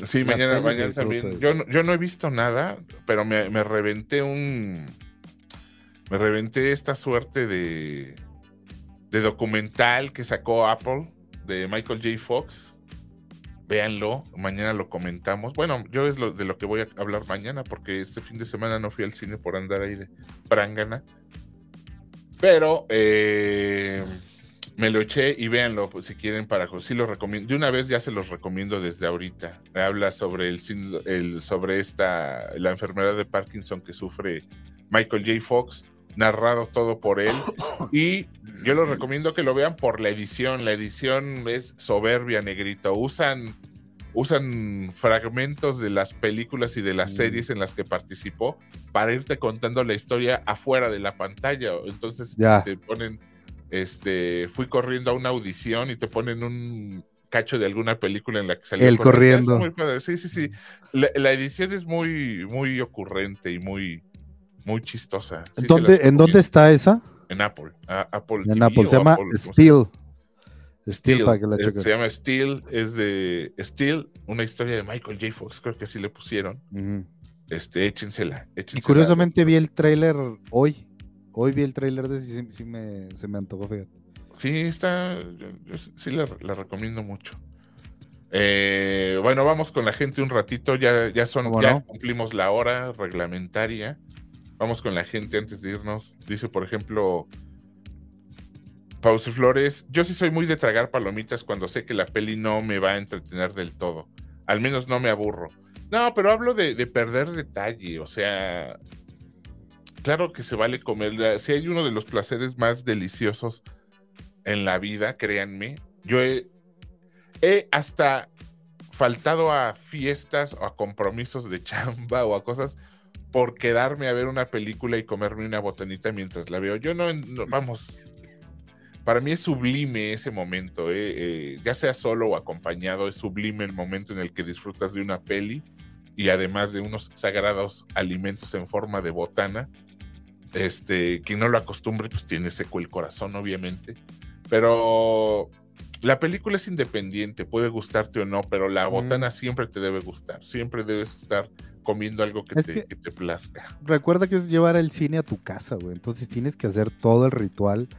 Sí, mañana, mañana también. Yo no, yo no he visto nada, pero me, me reventé un. Me reventé esta suerte de. de documental que sacó Apple de Michael J. Fox. Véanlo, mañana lo comentamos. Bueno, yo es lo, de lo que voy a hablar mañana, porque este fin de semana no fui al cine por andar ahí de prangana. Pero eh, me lo eché y véanlo pues, si quieren para sí lo recomiendo. De una vez ya se los recomiendo desde ahorita. Habla sobre el, el sobre esta la enfermedad de Parkinson que sufre Michael J. Fox, narrado todo por él. Y yo lo recomiendo que lo vean por la edición. La edición es soberbia, negrito. Usan usan fragmentos de las películas y de las mm. series en las que participó para irte contando la historia afuera de la pantalla. Entonces te ponen, este, fui corriendo a una audición y te ponen un cacho de alguna película en la que salió. El corriendo. sí, sí, sí. La, edición es muy, muy ocurrente y muy, muy chistosa. ¿En dónde está esa? En Apple. Apple en Apple. Se llama Steel. Steel, eh, se llama Steel, es de Steel, una historia de Michael J. Fox, creo que así le pusieron. Este, échensela, Y curiosamente vi el tráiler hoy. Hoy vi el tráiler de ese sí, me, se me antojó, fíjate. Sí, está, sí la, recomiendo mucho. Eh, bueno, vamos con la gente un ratito, ya, ya son, ya cumplimos la hora reglamentaria. Vamos con la gente antes de irnos. Dice, por ejemplo, Pause Flores, yo sí soy muy de tragar palomitas cuando sé que la peli no me va a entretener del todo. Al menos no me aburro. No, pero hablo de, perder detalle, o sea, claro que se vale comer. Si hay uno de los placeres más deliciosos en la vida, créanme, yo he hasta faltado a fiestas o a compromisos de chamba o a cosas por quedarme a ver una película y comerme una botanita mientras la veo. Yo no vamos, para mí es sublime ese momento, eh, eh, ya sea solo o acompañado, es sublime el momento en el que disfrutas de una peli y además de unos sagrados alimentos en forma de botana. Este, quien no lo acostumbre, pues tiene seco el corazón, obviamente. Pero la película es independiente, puede gustarte o no, pero la botana siempre te debe gustar, siempre debes estar comiendo algo que, te, que te plazca. Recuerda que es llevar el cine a tu casa, güey. Entonces tienes que hacer todo el ritual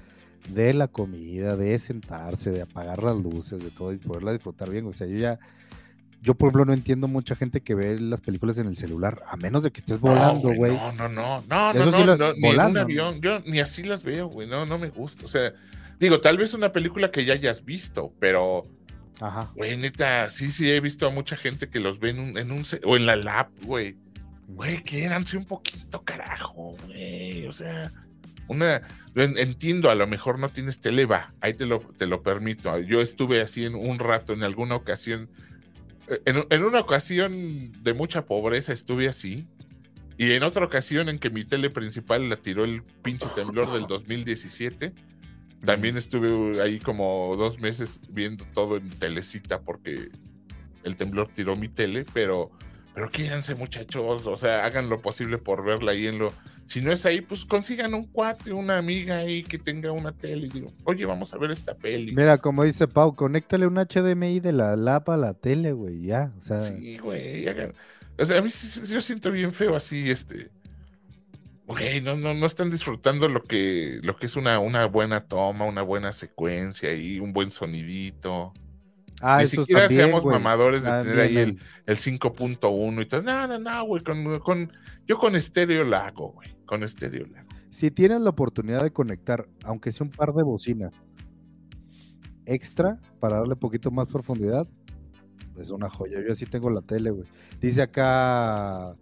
de la comida, de sentarse, de apagar las luces, de todo y poderla disfrutar bien. O sea, yo ya, yo por ejemplo no entiendo mucha gente que ve las películas en el celular, a menos de que estés volando, güey. No, no, no, no, no, no, ni en un avión, yo ni así las veo, güey, no, no me gusta. O sea, digo, tal vez una película que ya hayas visto, pero... Ajá. Güey, neta, sí, sí, he visto a mucha gente que los ve en un, en un o en la lap, güey. Güey, quédanse un poquito, carajo, güey. O sea, una, entiendo, a lo mejor no tienes televa, ahí te lo, te lo permito. Yo estuve así en un rato, en alguna ocasión, eh, en, una ocasión de mucha pobreza estuve así, Y en otra ocasión en que mi tele principal la tiró el pinche temblor del 2017, también estuve ahí como dos meses viendo todo en telecita porque el temblor tiró mi tele, pero, pero quédense muchachos, o sea, hagan lo posible por verla ahí en lo... Si no es ahí, pues consigan un cuate, una amiga ahí que tenga una tele y digo, oye, vamos a ver esta peli. Mira, como dice Pau, conéctale un HDMI de la lapa a la tele, güey, ya, o sea... Sí, güey, O sea, a mí yo siento bien feo así, este... Güey, no, no, no están disfrutando lo que, lo que es una, una buena toma, una buena secuencia y un buen sonidito. Ah, Ni siquiera seamos mamadores de tener ahí el, el 5.1 y tal. No, no, no, güey. Con, yo con estéreo la hago, güey. Con estéreo la hago. Si tienes la oportunidad de conectar, aunque sea un par de bocinas extra para darle un poquito más profundidad, es una joya. Yo así tengo la tele, güey. Dice acá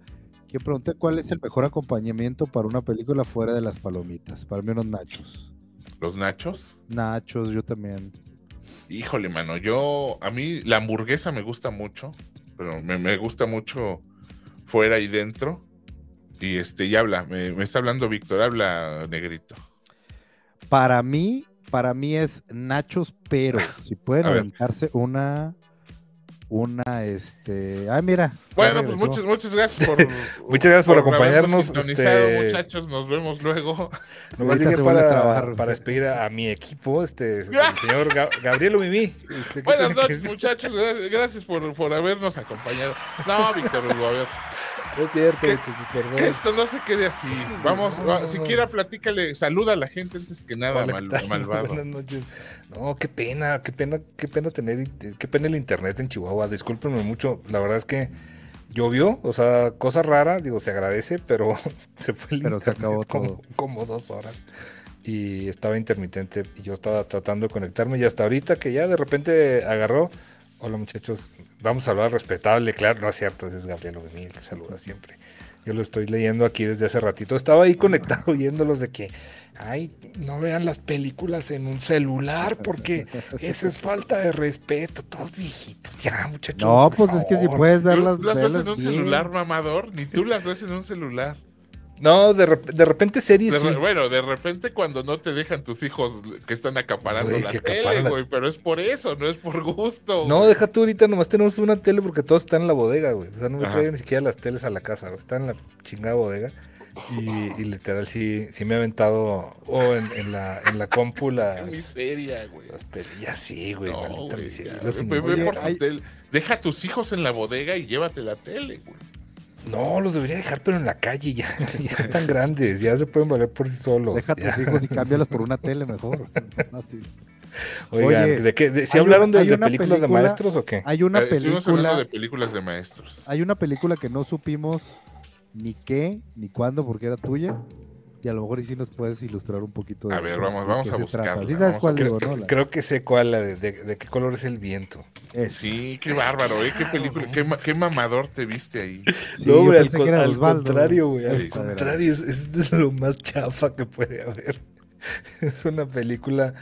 que pregunté cuál es el mejor acompañamiento para una película fuera de las palomitas. Para mí unos nachos. ¿Los nachos? Nachos, yo también. Híjole, mano, yo, a mí la hamburguesa me gusta mucho, pero me, gusta mucho fuera y dentro. Y este, ya habla, me, está hablando Víctor, habla negrito. Para mí, para mí es nachos, pero si pueden aventarse una una, este, ah, mira. Bueno, pues muchas, muchas gracias por, muchas gracias por, acompañarnos. Este... muchachos, nos vemos luego. Nomás llegué para, para despedir a, mi equipo, este, el señor Gabriel Umimi. Este, Buenas noches, muchachos, gracias por, por habernos acompañado. No, Víctor Hugo, a ver. Es cierto, que, esto no se quede así. Vamos, si quiera, platícale, saluda a la gente antes que nada, malvado. Buenas noches. No, qué pena, qué pena, qué pena tener, qué pena el internet en Chihuahua. Discúlpenme mucho, la verdad es que llovió, o sea, cosa rara, digo, se agradece, pero se fue el pero se acabó como, como dos horas y estaba intermitente y yo estaba tratando de conectarme y hasta ahorita que ya de repente agarró, hola muchachos, vamos a hablar respetable, claro, no es cierto, es Gabriel Ovenil que saluda siempre. Yo lo estoy leyendo aquí desde hace ratito. Estaba ahí conectado viéndolos de que, ay, no vean las películas en un celular porque eso es falta de respeto. Todos viejitos, ya, muchachos. No, pues es que si puedes verlas. las ves en un celular, mamador, ni tú las ves en un celular. No, de, de repente series. Bueno, de repente cuando no te dejan tus hijos que están acaparando la tele, güey. Pero es por eso, no es por gusto. No, deja tú ahorita, nomás tenemos una tele porque todos están en la bodega, güey. O sea, no me traigo ni siquiera las teles a la casa, güey. Están en la chingada bodega. Y, literal sí, sí me ha aventado o en, la, en la compu las... miseria, güey. Las pelillas, sí, güey. No, Deja a tus hijos en la bodega y llévate la tele, güey. No, los debería dejar, pero en la calle ya, ya están grandes, ya se pueden valer por sí solos. Deja a tus hijos y cámbialos por una tele mejor. Oigan, ¿de qué? ¿Si hablaron de, películas de maestros o qué? Hay una eh, película. de películas de maestros. Hay una película que no supimos ni qué, ni cuándo, porque era tuya. Y a lo mejor sí nos puedes ilustrar un poquito. De, a ver, vamos, vamos a buscar. ¿Sí sabes cuál creo, creo, que sé cuál, de, de, qué color es el viento. Sí, qué bárbaro, ¿eh? Qué película, qué, mamador te viste ahí. no, hombre, al, contrario, güey. Al contrario, es, lo más chafa que puede haber. Es una película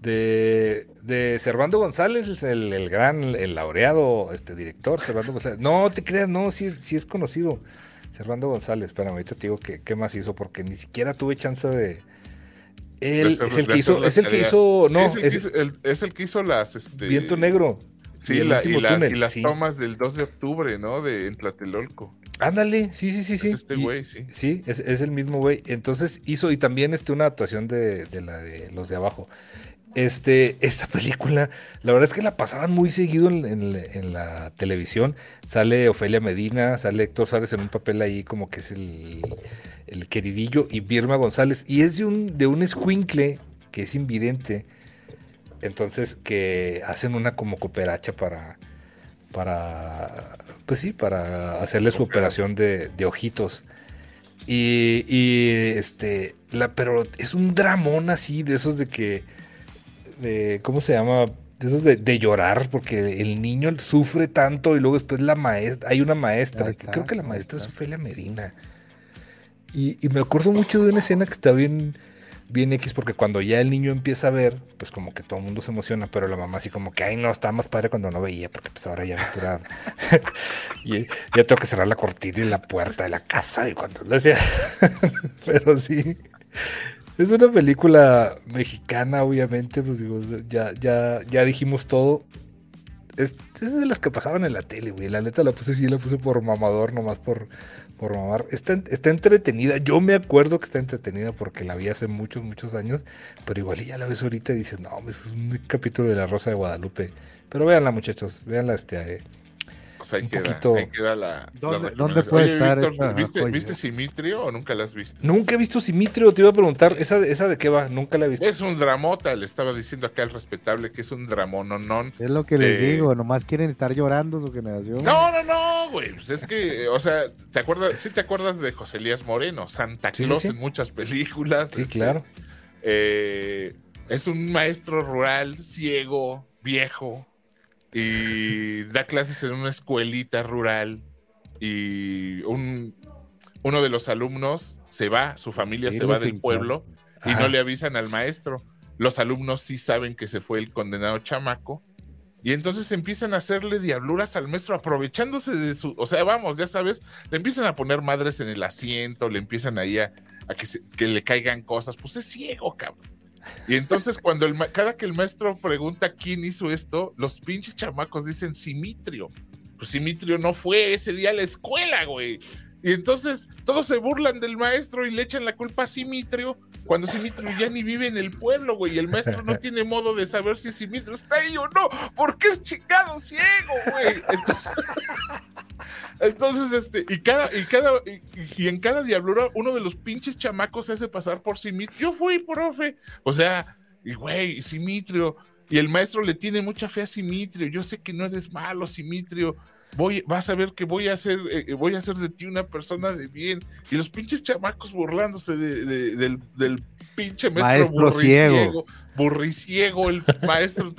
de, de Servando González, el, el gran, el laureado este, director, Servando González. No te creas, no, sí, sí es conocido. Servando González, espérame, ahorita te digo qué más hizo, porque ni siquiera tuve chance de. Él es el que hizo, es el que hizo, no, es, el, que hizo las este, Viento Negro. Sí, y, las tomas del 2 de octubre, ¿no? De en Tlatelolco. Ándale, sí, sí, sí, sí. Es este güey, sí. Sí, es, el mismo güey. Entonces hizo, y también este, una actuación de, de la de los de abajo. Este, esta película, la verdad es que la pasaban muy seguido en, la televisión. Sale Ofelia Medina, sale Héctor Sárez en un papel ahí como que es el, queridillo, y Birma González. Y es de un, de un escuincle que es invidente. Entonces, que hacen una como cooperacha para, para, pues sí, para hacerle su operación de, ojitos. Y, y, este, la, pero es un dramón así, de esos de que de, ¿cómo se llama? De esos de, llorar, porque el niño sufre tanto y luego después la maestra, hay una maestra, creo que la maestra es Ofelia Medina. Y, me acuerdo mucho de una escena que está bien, bien X porque cuando ya el niño empieza a ver, pues como que todo el mundo se emociona, pero la mamá así como que, ay no, estaba más padre cuando no veía, porque pues ahora ya me y ya tengo que cerrar la cortina y la puerta de la casa y cuando lo hacía, pero sí. Es una película mexicana, obviamente, pues digo, ya, ya, ya dijimos todo. Es, es de las que pasaban en la tele, güey. La neta la puse sí, la puse por mamador, nomás por, por mamar. Está, está entretenida. Yo me acuerdo que está entretenida porque la vi hace muchos, muchos años. Pero igual ya la ves ahorita y dices, no, es un capítulo de La Rosa de Guadalupe. Pero véanla, muchachos. Véanla este. Eh, pues ahí, queda, ahí queda la. ¿Dónde, puede estar ¿viste, Simitrio o nunca la has visto? Nunca he visto Simitrio, te iba a preguntar, ¿esa, ¿esa de qué va? Nunca la he visto. Es un dramota, le estaba diciendo acá al respetable que es un dramononón. Es lo que les digo, nomás quieren estar llorando su generación. No, no, no, güey. Pues es que, o sea, ¿te acuerdas? Sí te acuerdas de José Elías Moreno, Santa Claus en muchas películas. Sí, este, claro. Eh, es un maestro rural, ciego, viejo, y da clases en una escuelita rural y un, uno de los alumnos se va, su familia se va del pueblo y no le avisan al maestro. Los alumnos sí saben que se fue el condenado chamaco y entonces empiezan a hacerle diabluras al maestro aprovechándose de su, o sea, vamos, ya sabes, le empiezan a poner madres en el asiento, le empiezan ahí a, que, que le caigan cosas, pues es ciego, cabrón. Y entonces cuando el cada que el maestro pregunta quién hizo esto, los pinches chamacos dicen Simitrio. Pues Simitrio no fue ese día a la escuela, güey. Y entonces todos se burlan del maestro y le echan la culpa a Simitrio, cuando Simitrio ya ni vive en el pueblo, güey. Y el maestro no tiene modo de saber si Simitrio está ahí o no, porque es chingado ciego, güey. Entonces, este, y cada, y cada, y, en cada diablura, uno de los pinches chamacos se hace pasar por Simitrio. Yo fui, profe. O sea, y güey, Simitrio. Y el maestro le tiene mucha fe a Simitrio. Yo sé que no eres malo, Simitrio voy, vas a ver que voy a hacer, eh, eh, voy a hacer de ti una persona de bien. Y los pinches chamacos burlándose de, del, pinche maestro, burriciego, burriciego, el maestro.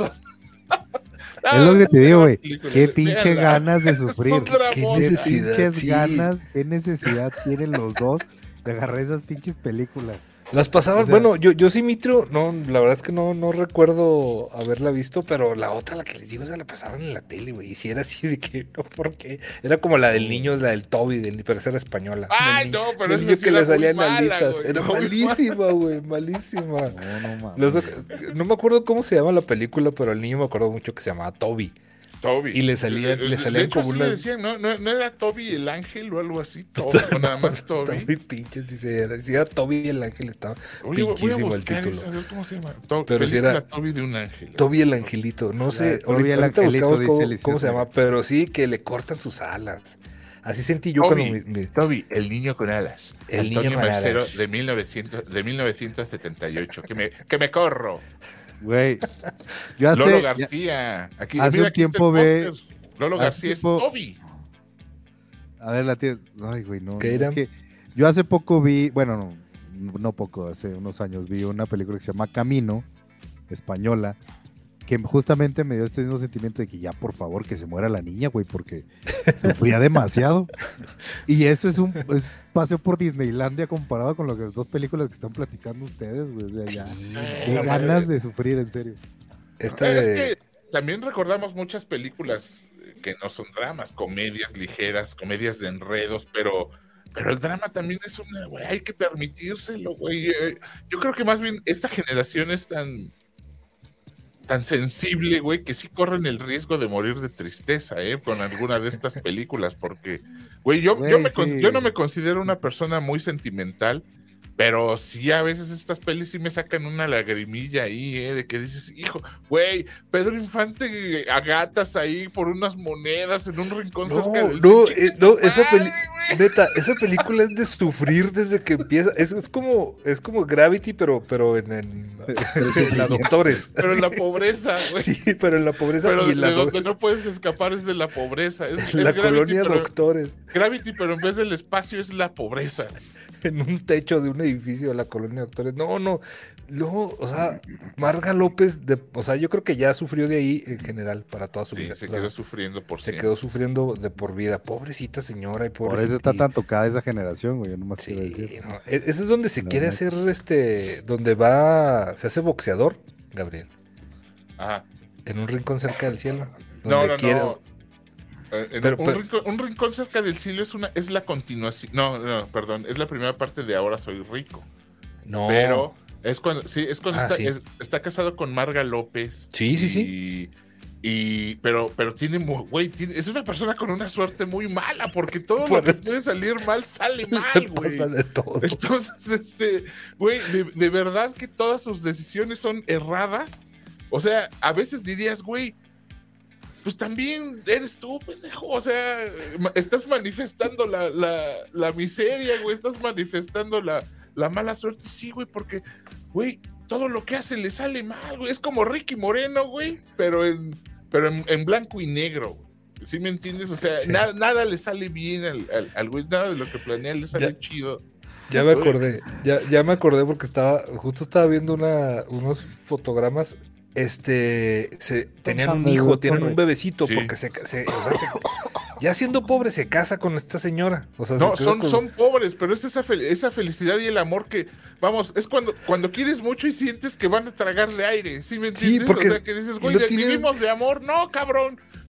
es lo que te digo, güey. Qué pinche ganas de sufrir. Qué necesidad. Ganas, qué necesidad tienen los dos de agarrar esas pinches películas. Las pasaban, bueno, yo, yo sí Mitro, no, la verdad es que no, no recuerdo haberla visto, pero la otra, la que les digo, esa la pasaban en la tele, güey. Y si era así de que, no, ¿por qué? Era como la del niño, la del Toby, del, pero esa era española. Ay, no, pero es que le salían alitas. Era malísima, güey, malísima. No, no, no me acuerdo cómo se llama la película, pero el niño me acuerdo mucho que se llamaba Toby. Toby. Y le salían, le salían como una. Decían, ¿no? ¿no? ¿no? era Toby el ángel o algo así. Toby, o nada más Toby. Está muy pinche si, se era, si era Toby el ángel, estaba Oye, pinchísimo el título. a ver cómo se llama. To pero si era Toby de un ángel. Toby el angelito. No sé, ahorita, ahorita buscamos cómo, cómo se llama, pero sí que le cortan sus alas. Así sentí yo Toby, cuando me, Toby, el niño con alas. El Antonio niño con alas. De, 1900, de 1978. Que me, que me corro. Güey. Yo hace, Lolo García. Aquí, hace mira, un tiempo ve. Lolo García es Toby. A ver, la tía. Ay, güey, no. ¿Qué era? Es que yo hace poco vi, bueno, no, no poco, hace unos años vi una película que se llama Camino, española, que justamente me dio este mismo sentimiento de que ya por favor que se muera la niña, güey, porque sufría demasiado. Y eso es un paseo por Disneylandia comparado con las dos películas que están platicando ustedes, güey. O sea, ya, qué ganas de sufrir, en serio. Esta Es que también recordamos muchas películas que no son dramas, comedias ligeras, comedias de enredos, pero, pero el drama también es una, güey, hay que permitírselo, güey. Eh, yo creo que más bien esta generación es tan, tan sensible, güey, que sí corren el riesgo de morir de tristeza, ¿eh? Con alguna de estas películas, porque, güey, yo, yo, yo no me considero una persona muy sentimental, pero sí, a veces estas pelis sí me sacan una lagrimilla ahí, ¿eh? De que dices, hijo, güey, Pedro Infante a gatas ahí por unas monedas en un rincón no, cerca del. No, eh, no, esa película, neta, esa película es de sufrir desde que empieza. Es, es como, es como Gravity, pero, pero en, en, la Doctores. Pero en la pobreza, güey. Sí, pero en la pobreza. Pero y de donde no puedes escapar es de la pobreza. Es, la colonia Doctores. Gravity, pero en vez del espacio es la pobreza. En un techo de un edificio de la colonia de doctores. No, no. luego, o sea, Marga López, de, o sea, yo creo que ya sufrió de ahí en general para toda su vida. Se quedó sufriendo por Se quedó sufriendo de por vida. Pobrecita señora y Por eso está tan tocada esa generación, güey. No más sí, decir. E, ese es donde se quiere hacer, este, donde va, se hace boxeador, Gabriel. Ajá. En un rincón cerca del cielo. No, no, no. Eh, un, rincón, cerca del cielo es una es la continuación. No, no, perdón, es la primera parte de Ahora soy rico. No. Pero es cuando sí, es cuando ah, está, casado con Marga López. Sí, sí, sí. Y pero pero tiene güey, es una persona con una suerte muy mala porque todo lo que puede salir mal sale mal, güey. Entonces, este, güey, de verdad que todas sus decisiones son erradas. O sea, a veces dirías, güey, pues también eres tú, pendejo. O sea, estás manifestando la, la, miseria, güey. Estás manifestando la, la mala suerte. Sí, güey, porque, güey, todo lo que hace le sale mal, güey. Es como Ricky Moreno, güey, pero en, pero en, blanco y negro, ¿Sí me entiendes? O sea, nada, nada, le sale bien al, al, güey, nada de lo que planea le sale chido. Ya me acordé, ya, ya me acordé porque estaba, justo estaba viendo una, unos fotogramas este, se, tenían un hijo, tienen un bebecito, porque se, ya siendo pobre se casa con esta señora. O sea, no, son, son pobres, pero es esa, esa felicidad y el amor que, vamos, es cuando, cuando quieres mucho y sientes que van a tragarle aire, ¿sí me entiendes? porque, o sea, que dices, güey, vivimos de amor, no, cabrón,